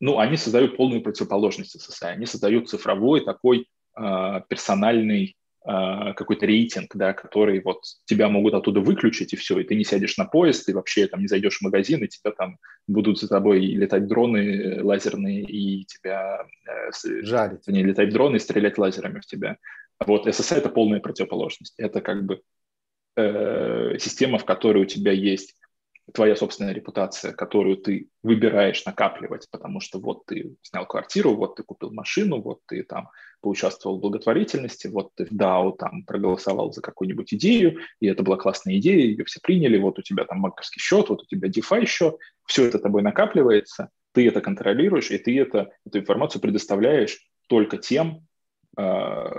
Ну, они создают полную противоположность SSI. Они создают цифровой такой э, персональный какой-то рейтинг, да, который вот тебя могут оттуда выключить, и все, и ты не сядешь на поезд, и вообще там не зайдешь в магазин, и тебя там будут за тобой летать дроны э, лазерные, и тебя... Э, Жарить. Не, летать дроны и стрелять лазерами в тебя. Вот SSI — это полная противоположность. Это как бы э, система, в которой у тебя есть твоя собственная репутация, которую ты выбираешь накапливать, потому что вот ты снял квартиру, вот ты купил машину, вот ты там поучаствовал в благотворительности, вот ты в DAO там проголосовал за какую-нибудь идею, и это была классная идея, ее все приняли, вот у тебя там банковский счет, вот у тебя DeFi счет, все это тобой накапливается, ты это контролируешь, и ты это, эту информацию предоставляешь только тем, э,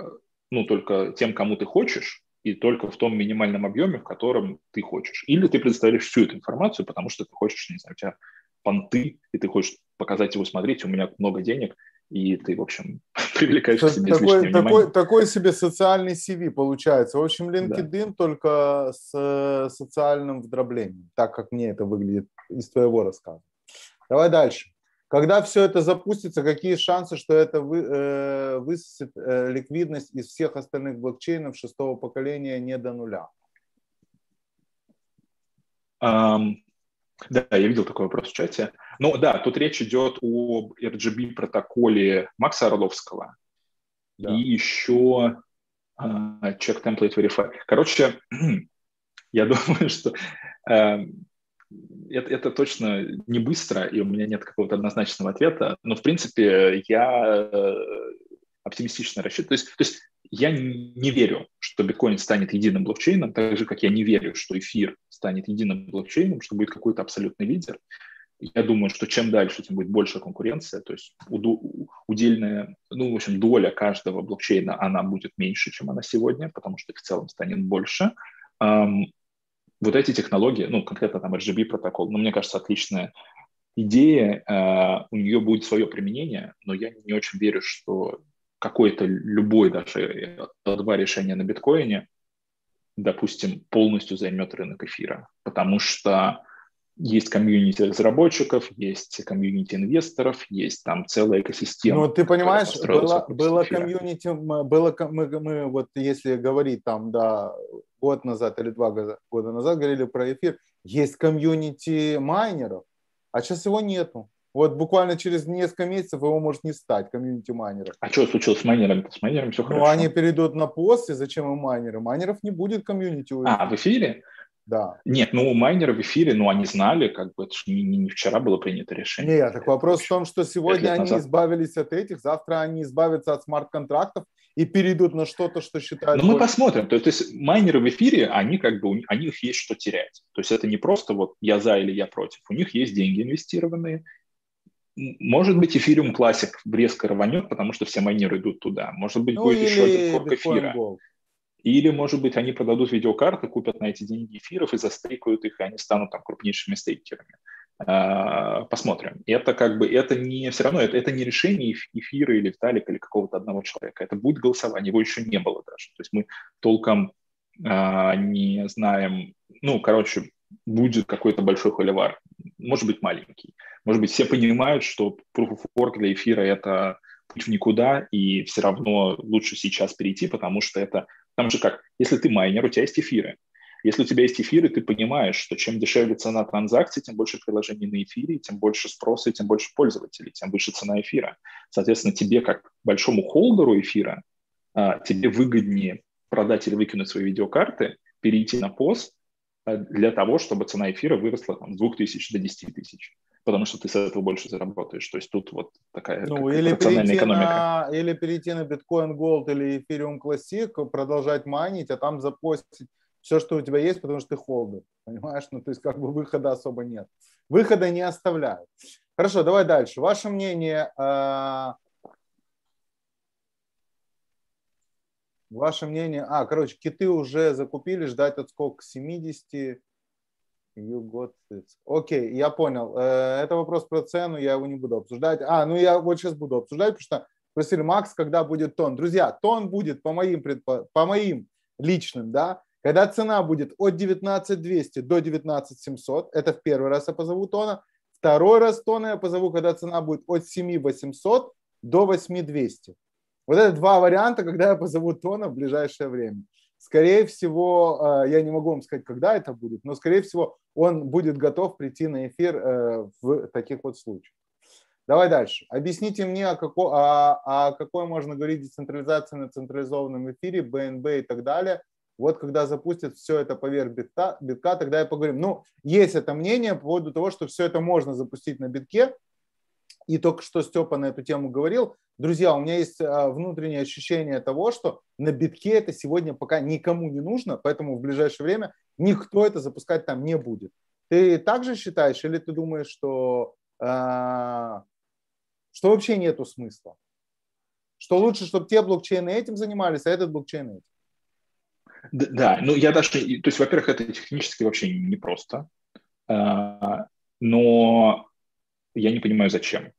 ну, только тем, кому ты хочешь, и только в том минимальном объеме, в котором ты хочешь. Или ты предоставляешь всю эту информацию, потому что ты хочешь, не знаю, у тебя понты, и ты хочешь показать его, смотрите, у меня много денег, и ты, в общем, привлекаешь к себе такой, такой, такой себе социальный CV получается. В общем, LinkedIn да. только с э, социальным вдроблением, так как мне это выглядит из твоего рассказа. Давай дальше. Когда все это запустится, какие шансы, что это вы, э, высосет э, ликвидность из всех остальных блокчейнов шестого поколения не до нуля? Um, да, я видел такой вопрос в чате. Ну да, тут речь идет об RGB протоколе Макса Орловского да. и еще uh, Check Template Verify. Короче, я думаю, что uh, это, это точно не быстро, и у меня нет какого-то однозначного ответа, но, в принципе, я э, оптимистично рассчитываю. То есть, то есть я не верю, что биткоин станет единым блокчейном, так же, как я не верю, что эфир станет единым блокчейном, что будет какой-то абсолютный лидер. Я думаю, что чем дальше, тем будет больше конкуренция, то есть удельная, ну, в общем, доля каждого блокчейна, она будет меньше, чем она сегодня, потому что их в целом станет больше вот эти технологии, ну, конкретно там RGB протокол, ну, мне кажется, отличная идея, э, у нее будет свое применение, но я не очень верю, что какое-то любое даже два решения на биткоине, допустим, полностью займет рынок эфира, потому что есть комьюнити разработчиков, есть комьюнити инвесторов, есть там целая экосистема. Ну, ты понимаешь, было, было комьюнити, было, мы, мы вот если говорить там, да, год назад или два года назад говорили про эфир, есть комьюнити майнеров, а сейчас его нету. Вот буквально через несколько месяцев его может не стать, комьюнити майнеров. А что случилось с майнерами? С майнерами все ну, хорошо. Ну, они перейдут на PoS, и зачем им майнеры? Майнеров не будет комьюнити. А, в эфире? Да. Нет, ну майнеры в эфире, ну они знали, как бы это же не, не вчера было принято решение. Нет, так вопрос в том, что сегодня они назад. избавились от этих, завтра они избавятся от смарт-контрактов и перейдут на что-то, что считают... Ну мы посмотрим. То, то есть майнеры в эфире, они как бы, у них есть что терять. То есть это не просто вот я за или я против. У них есть деньги инвестированные. Может быть, эфириум классик резко рванет, потому что все майнеры идут туда. Может быть, ну, будет еще один форк эфира. Gold. Или, может быть, они продадут видеокарты, купят на эти деньги эфиров и застейкают их, и они станут там крупнейшими стейкерами. А, посмотрим. Это как бы, это не, все равно, это, это не решение эфира или Виталика или какого-то одного человека. Это будет голосование, его еще не было даже. То есть мы толком а, не знаем, ну, короче, будет какой-то большой холивар, может быть, маленький. Может быть, все понимают, что Proof of Work для эфира – это путь в никуда, и все равно лучше сейчас перейти, потому что это Потому что как, если ты майнер, у тебя есть эфиры. Если у тебя есть эфиры, ты понимаешь, что чем дешевле цена транзакции, тем больше приложений на эфире, тем больше спроса, тем больше пользователей, тем выше цена эфира. Соответственно, тебе, как большому холдеру эфира, а, тебе выгоднее продать или выкинуть свои видеокарты, перейти на пост а, для того, чтобы цена эфира выросла там, с 2000 до 10 тысяч потому что ты с этого больше заработаешь. То есть тут вот такая ну, или рациональная экономика. На, или перейти на Bitcoin Gold или Ethereum Classic, продолжать майнить, а там запостить все, что у тебя есть, потому что ты холдер. Понимаешь? Ну, то есть как бы выхода особо нет. Выхода не оставляют. Хорошо, давай дальше. Ваше мнение, э, ваше мнение, а, короче, киты уже закупили, ждать отскок к 70, You got it. Окей, я понял. Э, это вопрос про цену, я его не буду обсуждать. А, ну я вот сейчас буду обсуждать, потому что спросили, Макс, когда будет тон. Друзья, тон будет по моим, предпо... по моим личным, да, когда цена будет от 19200 до 19700, это в первый раз я позову тона. Второй раз тона я позову, когда цена будет от 7800 до 8200. Вот это два варианта, когда я позову тона в ближайшее время. Скорее всего, э, я не могу вам сказать, когда это будет, но, скорее всего, он будет готов прийти на эфир э, в таких вот случаях. Давай дальше. Объясните мне, о какой, о, о какой можно говорить децентрализации на централизованном эфире, БНБ и так далее. Вот когда запустят все это поверх битка, битка, тогда я поговорим. Ну, есть это мнение по поводу того, что все это можно запустить на битке. И только что Степа на эту тему говорил. Друзья, у меня есть а, внутреннее ощущение того, что на битке это сегодня пока никому не нужно, поэтому в ближайшее время никто это запускать там не будет. Ты также считаешь или ты думаешь, что, э, что вообще нету смысла? Что лучше, чтобы те блокчейны этим занимались, а этот блокчейн этим? Да, ну я даже, то есть, во-первых, это технически вообще непросто, а, но я не понимаю, зачем.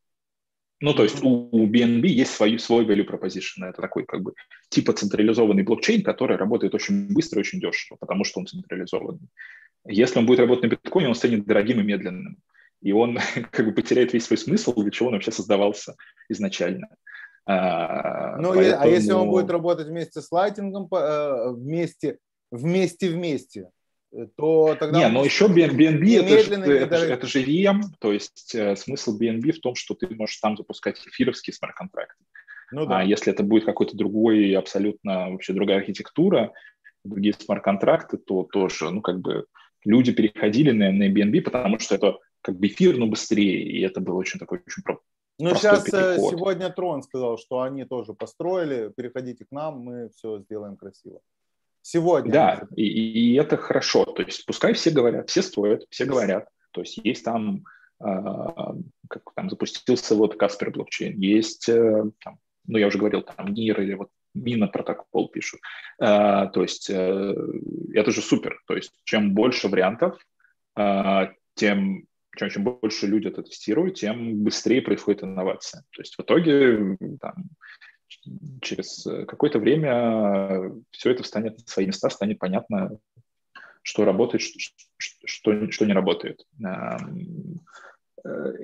Ну, то есть у BNB есть свой, свой value proposition. Это такой как бы типа централизованный блокчейн, который работает очень быстро и очень дешево, потому что он централизованный. Если он будет работать на биткоине, он станет дорогим и медленным. И он как бы потеряет весь свой смысл, для чего он вообще создавался изначально. А, ну, поэтому... а если он будет работать вместе с лайтингом, э, вместе, вместе, вместе, то тогда... Не, но еще BNB это же, это, же, это же VM, то есть э, смысл BNB в том, что ты можешь там запускать эфировские смарт-контракты. Ну, да. А если это будет какой-то другой, абсолютно вообще другая архитектура, другие смарт-контракты, то тоже, ну, как бы люди переходили на, на BNB, потому что это как бы эфир, но быстрее, и это было очень такой очень ну, сейчас э, переход. сегодня Трон сказал, что они тоже построили, переходите к нам, мы все сделаем красиво. Сегодня. Да, и, и это хорошо. То есть пускай все говорят, все строят, все говорят. То есть есть там, э, как там запустился вот Каспер блокчейн, есть, э, там, ну я уже говорил, там НИР или вот Мина протокол пишут. Э, то есть э, это же супер. То есть чем больше вариантов, э, тем чем, чем больше люди это тестируют, тем быстрее происходит инновация. То есть в итоге там, через какое-то время все это встанет на свои места, станет понятно, что работает, что, что, что не работает. Э,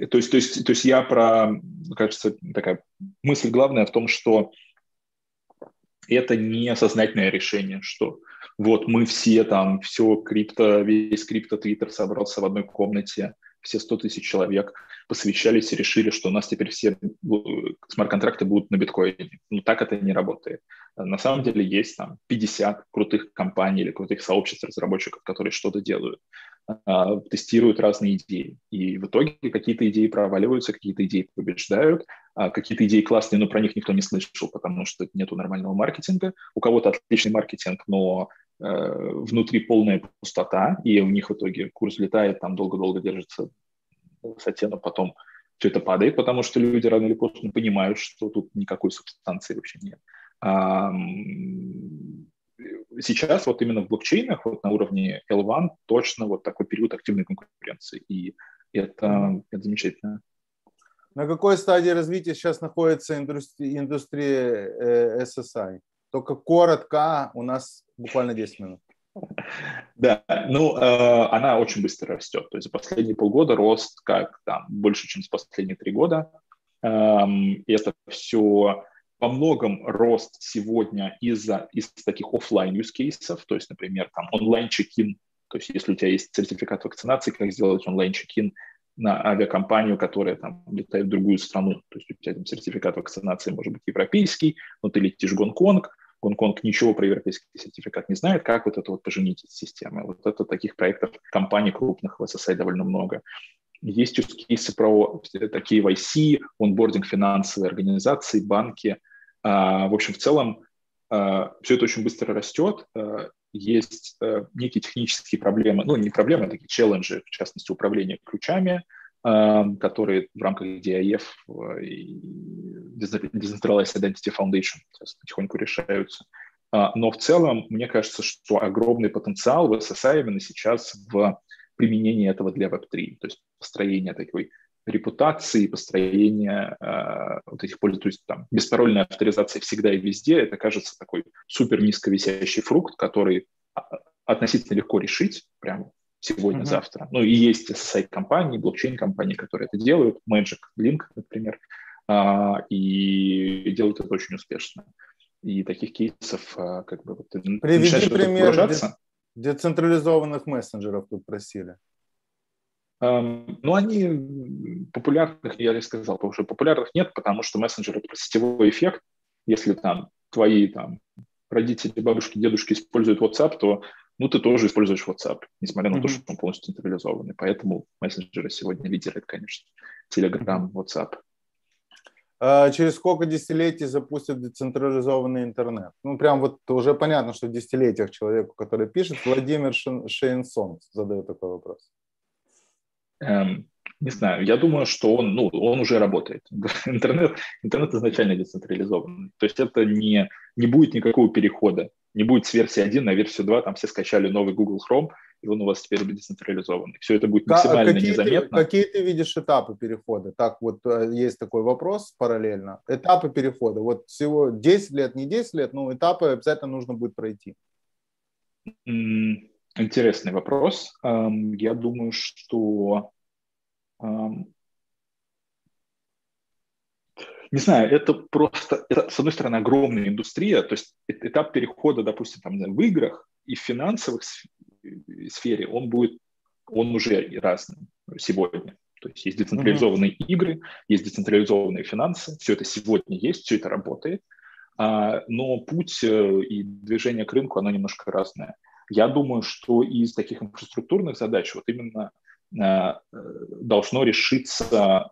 то есть, то, есть, то есть я про, кажется, такая мысль главная в том, что это не сознательное решение, что вот мы все там, все крипто, весь крипто Твиттер собрался в одной комнате, все 100 тысяч человек посвящались и решили, что у нас теперь все смарт-контракты будут на биткоине. Ну, так это не работает. На самом деле есть там 50 крутых компаний или крутых сообществ разработчиков, которые что-то делают, а, тестируют разные идеи. И в итоге какие-то идеи проваливаются, какие-то идеи побеждают, а какие-то идеи классные, но про них никто не слышал, потому что нету нормального маркетинга. У кого-то отличный маркетинг, но внутри полная пустота, и у них в итоге курс летает, там долго-долго держится высоте, но потом все это падает, потому что люди рано или поздно понимают, что тут никакой субстанции вообще нет. сейчас вот именно в блокчейнах, вот на уровне L1 точно вот такой период активной конкуренции, и это, это замечательно. На какой стадии развития сейчас находится индустрия, индустрия э, SSI? Только коротко, у нас буквально 10 минут. Да, ну, э, она очень быстро растет. То есть за последние полгода рост как там больше, чем за последние три года. Эм, это все во многом рост сегодня из-за из таких офлайн use cases, то есть, например, там онлайн чекин, то есть если у тебя есть сертификат вакцинации, как сделать онлайн чекин на авиакомпанию, которая там летает в другую страну, то есть у тебя там сертификат вакцинации может быть европейский, но ты летишь в Гонконг, Гонконг ничего про европейский сертификат не знает, как вот это вот поженить эти системы. Вот это таких проектов компаний крупных в СССР довольно много. Есть кейсы про такие YC, онбординг финансовые организации, банки. А, в общем, в целом а, все это очень быстро растет. А, есть некие технические проблемы, ну, не проблемы, а такие челленджи, в частности, управление ключами, которые в рамках DIF и Decentralized Identity Foundation потихоньку решаются. А, но в целом, мне кажется, что огромный потенциал в SSI именно сейчас в применении этого для Web3, то есть построение такой репутации, построение э, вот этих пользователей, там беспарольная авторизация всегда и везде, это кажется такой супер низковисящий фрукт, который относительно легко решить, прямо сегодня-завтра. Mm-hmm. Ну и есть SSI-компании, блокчейн-компании, которые это делают, Magic Link, например, а, и делают это очень успешно. И таких кейсов а, как бы вот, Приведи пример децентрализованных мессенджеров тут просили. Um, ну, они популярных, я не сказал, потому что популярных нет, потому что мессенджер — это сетевой эффект. Если там твои там родители, бабушки, дедушки используют WhatsApp, то ну, ты тоже используешь WhatsApp, несмотря на mm-hmm. то, что он полностью централизованный. Поэтому мессенджеры сегодня лидируют, конечно, Telegram, WhatsApp. А через сколько десятилетий запустят децентрализованный интернет? Ну, прям вот уже понятно, что в десятилетиях человеку, который пишет, Владимир Шейнсон задает такой вопрос. Эм, не знаю, я думаю, что он, ну, он уже работает. Интернет, интернет изначально децентрализованный. То есть это не, не будет никакого перехода. Не будет с версии 1 на версию 2, там все скачали новый Google Chrome, и он у вас теперь децентрализованный. Все это будет максимально какие незаметно. Ты, какие ты видишь этапы перехода? Так вот, э, есть такой вопрос параллельно. Этапы перехода. Вот всего 10 лет, не 10 лет, но этапы обязательно нужно будет пройти. Интересный вопрос. Я думаю, что не знаю, это просто, это, с одной стороны, огромная индустрия, то есть этап перехода, допустим, там, в играх и в финансовых сфере, он будет, он уже разный сегодня. То есть есть децентрализованные mm-hmm. игры, есть децентрализованные финансы, все это сегодня есть, все это работает, а, но путь э, и движение к рынку, оно немножко разное. Я думаю, что из таких инфраструктурных задач вот именно а, должно решиться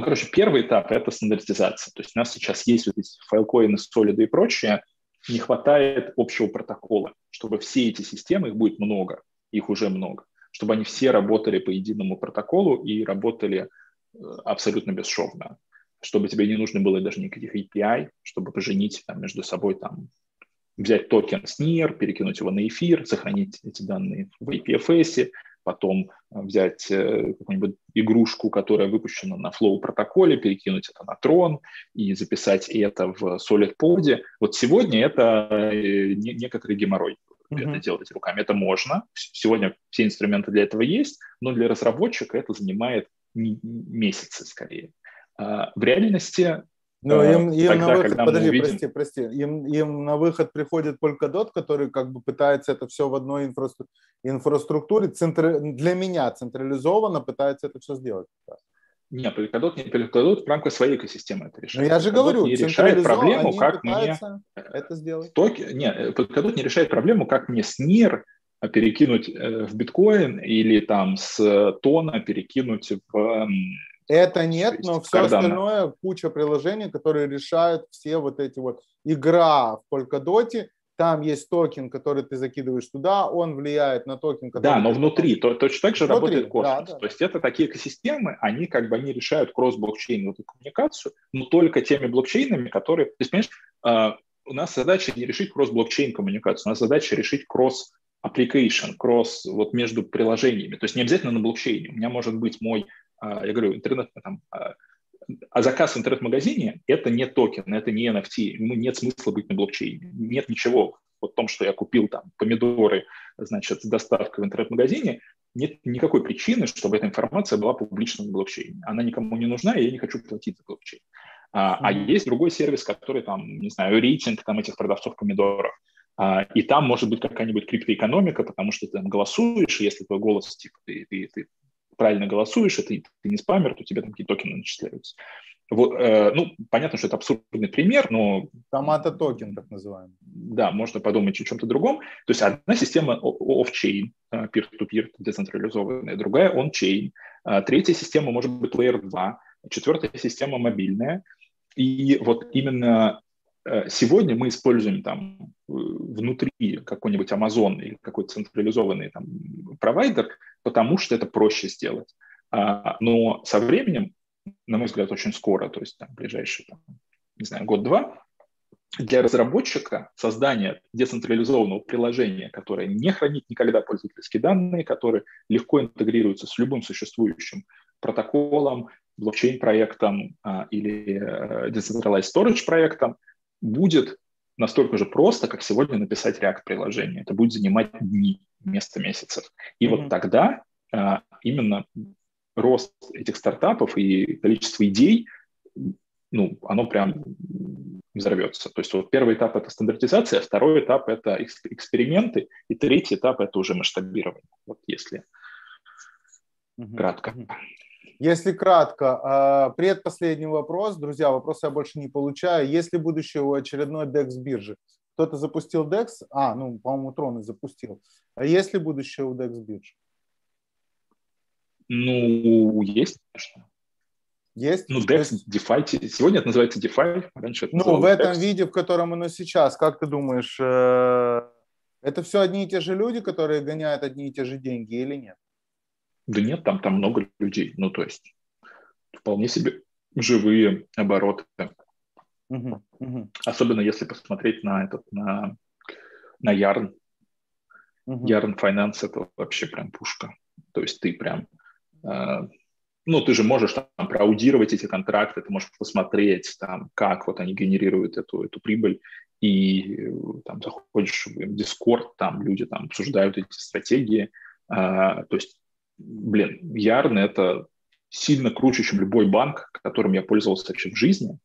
ну, короче, первый этап – это стандартизация. То есть у нас сейчас есть вот эти файлкоины, солиды и прочее, не хватает общего протокола, чтобы все эти системы, их будет много, их уже много, чтобы они все работали по единому протоколу и работали э, абсолютно бесшовно, чтобы тебе не нужно было даже никаких API, чтобы поженить там, между собой там взять токен с NIR, перекинуть его на эфир, сохранить эти данные в IPFS, потом э, взять э, какую-нибудь игрушку, которая выпущена на Flow протоколе, перекинуть это на Tron и записать это в SolidPod. Вот сегодня это э, некоторый геморрой. Mm-hmm. Это делать руками. Это можно. Сегодня все инструменты для этого есть, но для разработчика это занимает месяцы скорее. А в реальности но э, им, им тогда, на выход, подожди, увидим... прости, прости, им, им на выход приходит Polkadot, который как бы пытается это все в одной инфраструктуре, инфраструктуре центр... для меня централизованно пытается это все сделать. Нет, Polkadot не Polkadot в рамках своей экосистемы это решает. Но я же говорю, не решает проблему, как мне это сделать. Токи... Нет, Polkadot не решает проблему, как мне с NIR перекинуть э, в биткоин или там с TON а перекинуть в это нет, но все Cardano. остальное, куча приложений, которые решают все вот эти вот. Игра в Polkadot, там есть токен, который ты закидываешь туда, он влияет на токен, который... Да, но внутри, то, точно так же внутри, работает космос. Да, да. То есть это такие экосистемы, они как бы они решают кросс-блокчейн эту коммуникацию, но только теми блокчейнами, которые... То есть, понимаешь, э, у нас задача не решить кросс-блокчейн коммуникацию, у нас задача решить cross application, кросс вот между приложениями. То есть не обязательно на блокчейне. У меня может быть мой а, я говорю, интернет, там, а, а заказ в интернет-магазине – это не токен, это не NFT, ему нет смысла быть на блокчейне. Нет ничего в том, что я купил там помидоры, значит, с доставкой в интернет-магазине, нет никакой причины, чтобы эта информация была публична в блокчейне. Она никому не нужна, и я не хочу платить за блокчейн. А, mm-hmm. а есть другой сервис, который там, не знаю, рейтинг там этих продавцов помидоров. А, и там может быть какая-нибудь криптоэкономика, потому что ты там голосуешь, и если твой голос, типа, ты, ты, ты правильно голосуешь, и ты, ты не спамер, то тебе там какие токены начисляются. Вот, э, ну, понятно, что это абсурдный пример, но... Томата токен, так называемый. Да, можно подумать о чем-то другом. То есть одна система off-chain, э, peer-to-peer, децентрализованная, другая on-chain, э, третья система может быть layer 2, четвертая система мобильная. И вот именно сегодня мы используем там э, внутри какой-нибудь Amazon или какой-то централизованный там провайдер, потому что это проще сделать. А, но со временем, на мой взгляд, очень скоро, то есть там ближайшие, там, не знаю, год-два, для разработчика создание децентрализованного приложения, которое не хранит никогда пользовательские данные, которое легко интегрируется с любым существующим протоколом, блокчейн-проектом а, или э, decentralized storage проектом, будет настолько же просто, как сегодня написать React-приложение. Это будет занимать дни вместо месяцев. И mm-hmm. вот тогда а, именно рост этих стартапов и количество идей, ну, оно прям взорвется. То есть вот первый этап – это стандартизация, второй этап – это эксперименты, и третий этап – это уже масштабирование, вот если mm-hmm. кратко. Если кратко, а, предпоследний вопрос, друзья, вопросы я больше не получаю. Есть ли будущее у очередной DEX биржи? кто-то запустил DEX, а, ну, по-моему, Трон и запустил. А есть ли будущее у DEX бирж? Ну, есть, конечно. Есть? Ну, DEX, DeFi, сегодня это называется DeFi, раньше это Ну, в этом DEX. виде, в котором оно сейчас, как ты думаешь, э, это все одни и те же люди, которые гоняют одни и те же деньги или нет? Да нет, там, там много людей, ну, то есть вполне себе живые обороты. Угу, угу. Особенно если посмотреть на этот, на, на Yarn. Угу. Yarn Finance это вообще прям пушка. То есть ты прям э, ну, ты же можешь там проаудировать эти контракты, ты можешь посмотреть, там, как вот они генерируют эту, эту прибыль, и там заходишь в Discord, там люди там обсуждают эти стратегии. А, то есть, блин, Ярн — это сильно круче, чем любой банк, которым я пользовался вообще в жизни.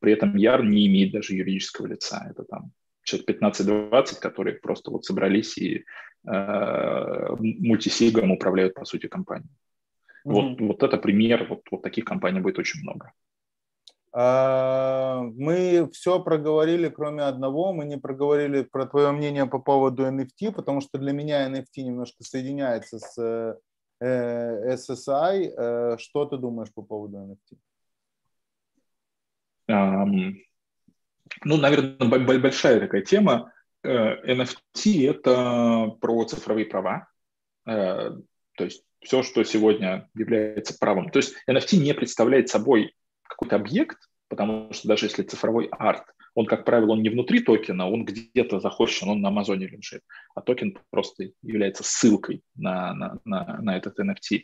При этом Ярн не имеет даже юридического лица. Это там человек 15-20, которые просто вот собрались и э, мультисигом управляют, по сути, компанией. Mm-hmm. Вот, вот это пример, вот, вот таких компаний будет очень много. А, мы все проговорили, кроме одного. Мы не проговорили про твое мнение по поводу NFT, потому что для меня NFT немножко соединяется с э, SSI. Э, что ты думаешь по поводу NFT? Um, ну, наверное, большая такая тема. NFT – это про цифровые права. То есть все, что сегодня является правом. То есть NFT не представляет собой какой-то объект, потому что даже если цифровой арт, он, как правило, он не внутри токена, он где-то захочен, он на Амазоне лежит, а токен просто является ссылкой на, на, на, на этот NFT.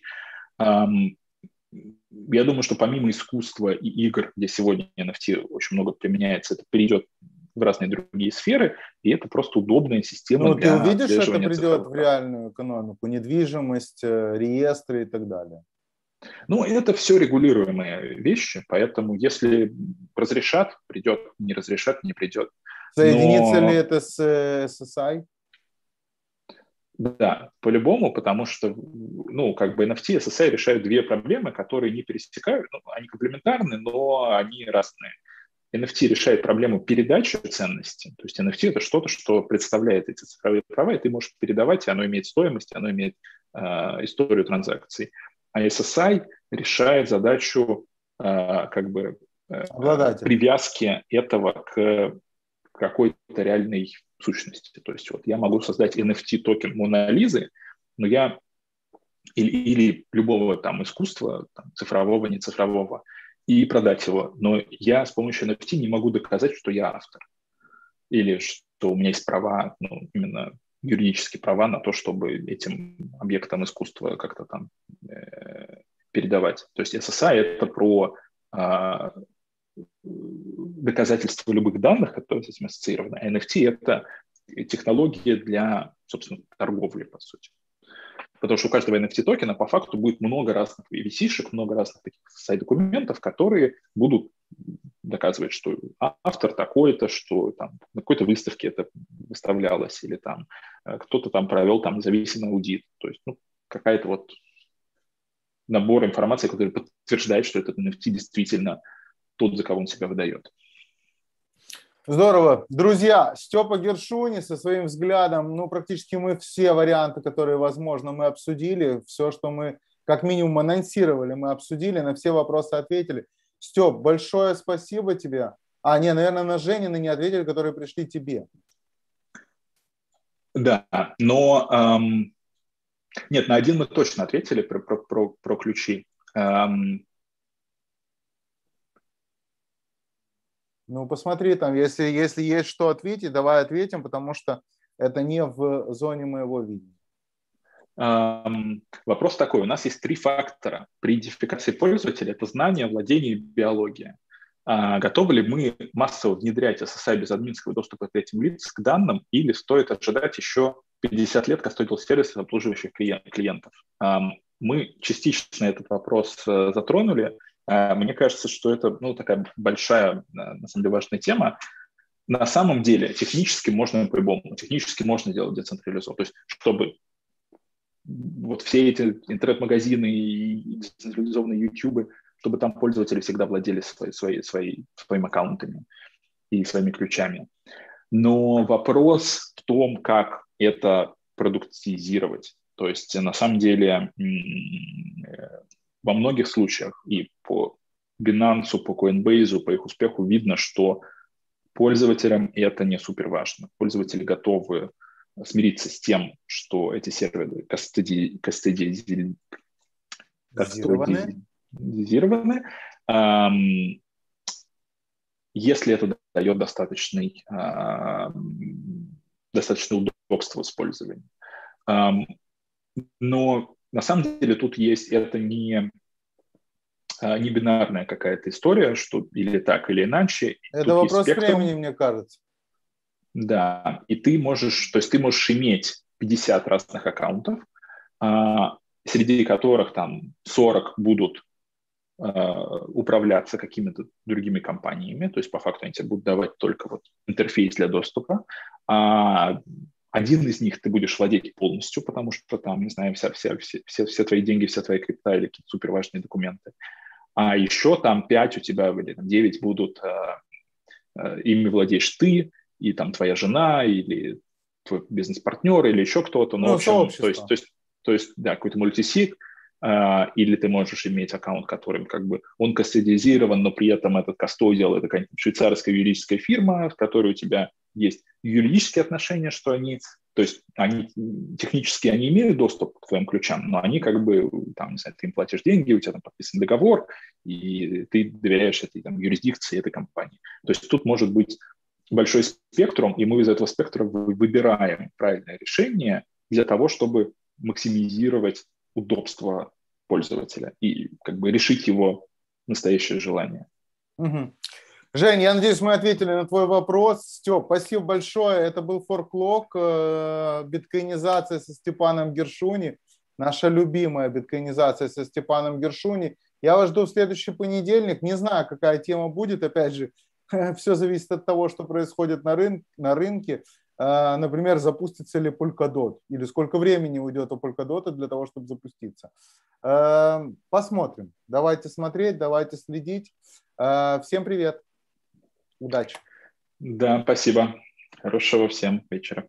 Я думаю, что помимо искусства и игр, где сегодня NFT очень много применяется, это перейдет в разные другие сферы, и это просто удобная система Ну, ты увидишь, это придет в реальную экономику, недвижимость, э, реестры и так далее? Ну, это все регулируемые вещи, поэтому если разрешат, придет, не разрешат, не придет. Соединится Но... ли это с SSI? Да, по-любому, потому что, ну, как бы NFT и SSI решают две проблемы, которые не пересекают, ну, они комплементарны, но они разные. NFT решает проблему передачи ценности. То есть NFT — это что-то, что представляет эти цифровые права, и ты можешь передавать, и оно имеет стоимость, оно имеет э, историю транзакций. А SSI решает задачу э, как бы э, привязки этого к какой-то реальной сущности. То есть вот я могу создать NFT токен Монолизы, но я или, или любого там искусства, там, цифрового, не цифрового, и продать его. Но я с помощью NFT не могу доказать, что я автор. Или что у меня есть права, ну, именно юридические права на то, чтобы этим объектам искусства как-то там э, передавать. То есть SSI — это про э, доказательство любых данных, которые с этим ассоциированы. А NFT — это технология для, собственно, торговли, по сути. Потому что у каждого NFT токена по факту будет много разных VC-шек, много разных таких сайт-документов, которые будут доказывать, что автор такой-то, что там на какой-то выставке это выставлялось, или там э, кто-то там провел там независимый аудит. То есть ну, какая-то вот набор информации, который подтверждает, что этот NFT действительно тот, за кого он себя выдает. Здорово. Друзья, Степа Гершуни со своим взглядом, ну, практически мы все варианты, которые возможно, мы обсудили. Все, что мы как минимум анонсировали, мы обсудили, на все вопросы ответили. Степ, большое спасибо тебе. А, не, наверное, на Женины не ответили, которые пришли тебе. Да, но эм, нет, на один мы точно ответили про, про, про, про ключи. Эм, Ну, посмотри там, если, если есть что ответить, давай ответим, потому что это не в зоне моего видения. Вопрос такой. У нас есть три фактора при идентификации пользователя. Это знание, владение и биология. Uh, готовы ли мы массово внедрять SSI без админского доступа к этим лицам, к данным, или стоит ожидать еще 50 лет custodial сервисов, обслуживающих клиентов? Мы частично этот вопрос uh, затронули. А, мне кажется, что это ну, такая большая, на самом деле, важная тема. На самом деле технически можно по-любому, технически можно делать децентрализованно. То есть чтобы вот все эти интернет-магазины и децентрализованные YouTube, чтобы там пользователи всегда владели свои, свои, свои, своими аккаунтами и своими ключами. Но вопрос в том, как это продуктизировать. То есть на самом деле во многих случаях и по Binance, по Coinbase, по их успеху видно, что пользователям это не супер важно. Пользователи готовы смириться с тем, что эти серверы кастеди, кастеди, кастодизированы, эм, если это дает достаточный, э, достаточное удобство. Эм, но на самом деле тут есть, это не, а, не бинарная какая-то история, что или так, или иначе. Это тут вопрос времени, мне кажется. Да, и ты можешь, то есть ты можешь иметь 50 разных аккаунтов, а, среди которых там 40 будут а, управляться какими-то другими компаниями, то есть по факту они тебе будут давать только вот интерфейс для доступа, а один из них ты будешь владеть полностью, потому что там, не знаю, вся, вся, все, все, все твои деньги, вся твоя крипта или какие-то супер важные документы. А еще там 5 у тебя или там, 9 будут, э, э, ими владеешь ты, и там твоя жена, или твой бизнес-партнер, или еще кто-то. Ну, ну в общем, то есть, то есть, то есть, да, какой-то мультисик, Uh, или ты можешь иметь аккаунт, которым как бы он кастодизирован, но при этом этот кастодиал это какая-нибудь швейцарская юридическая фирма, в которой у тебя есть юридические отношения, что они, то есть они технически они имеют доступ к твоим ключам, но они как бы, там, не знаю, ты им платишь деньги, у тебя там подписан договор, и ты доверяешь этой там, юрисдикции этой компании. То есть тут может быть большой спектрум, и мы из этого спектра выбираем правильное решение для того, чтобы максимизировать удобство пользователя и как бы решить его настоящее желание. Угу. Жень, я надеюсь, мы ответили на твой вопрос. Степ, спасибо большое. Это был Форклок, э, биткоинизация со Степаном Гершуни, наша любимая биткоинизация со Степаном Гершуни. Я вас жду в следующий понедельник. Не знаю, какая тема будет. Опять же, все зависит от того, что происходит на, рын- на рынке. Э, например, запустится ли Polkadot или сколько времени уйдет у Polkadot для того, чтобы запуститься. Э, посмотрим. Давайте смотреть, давайте следить. Всем привет! Удачи. Да, спасибо. Хорошего всем вечера.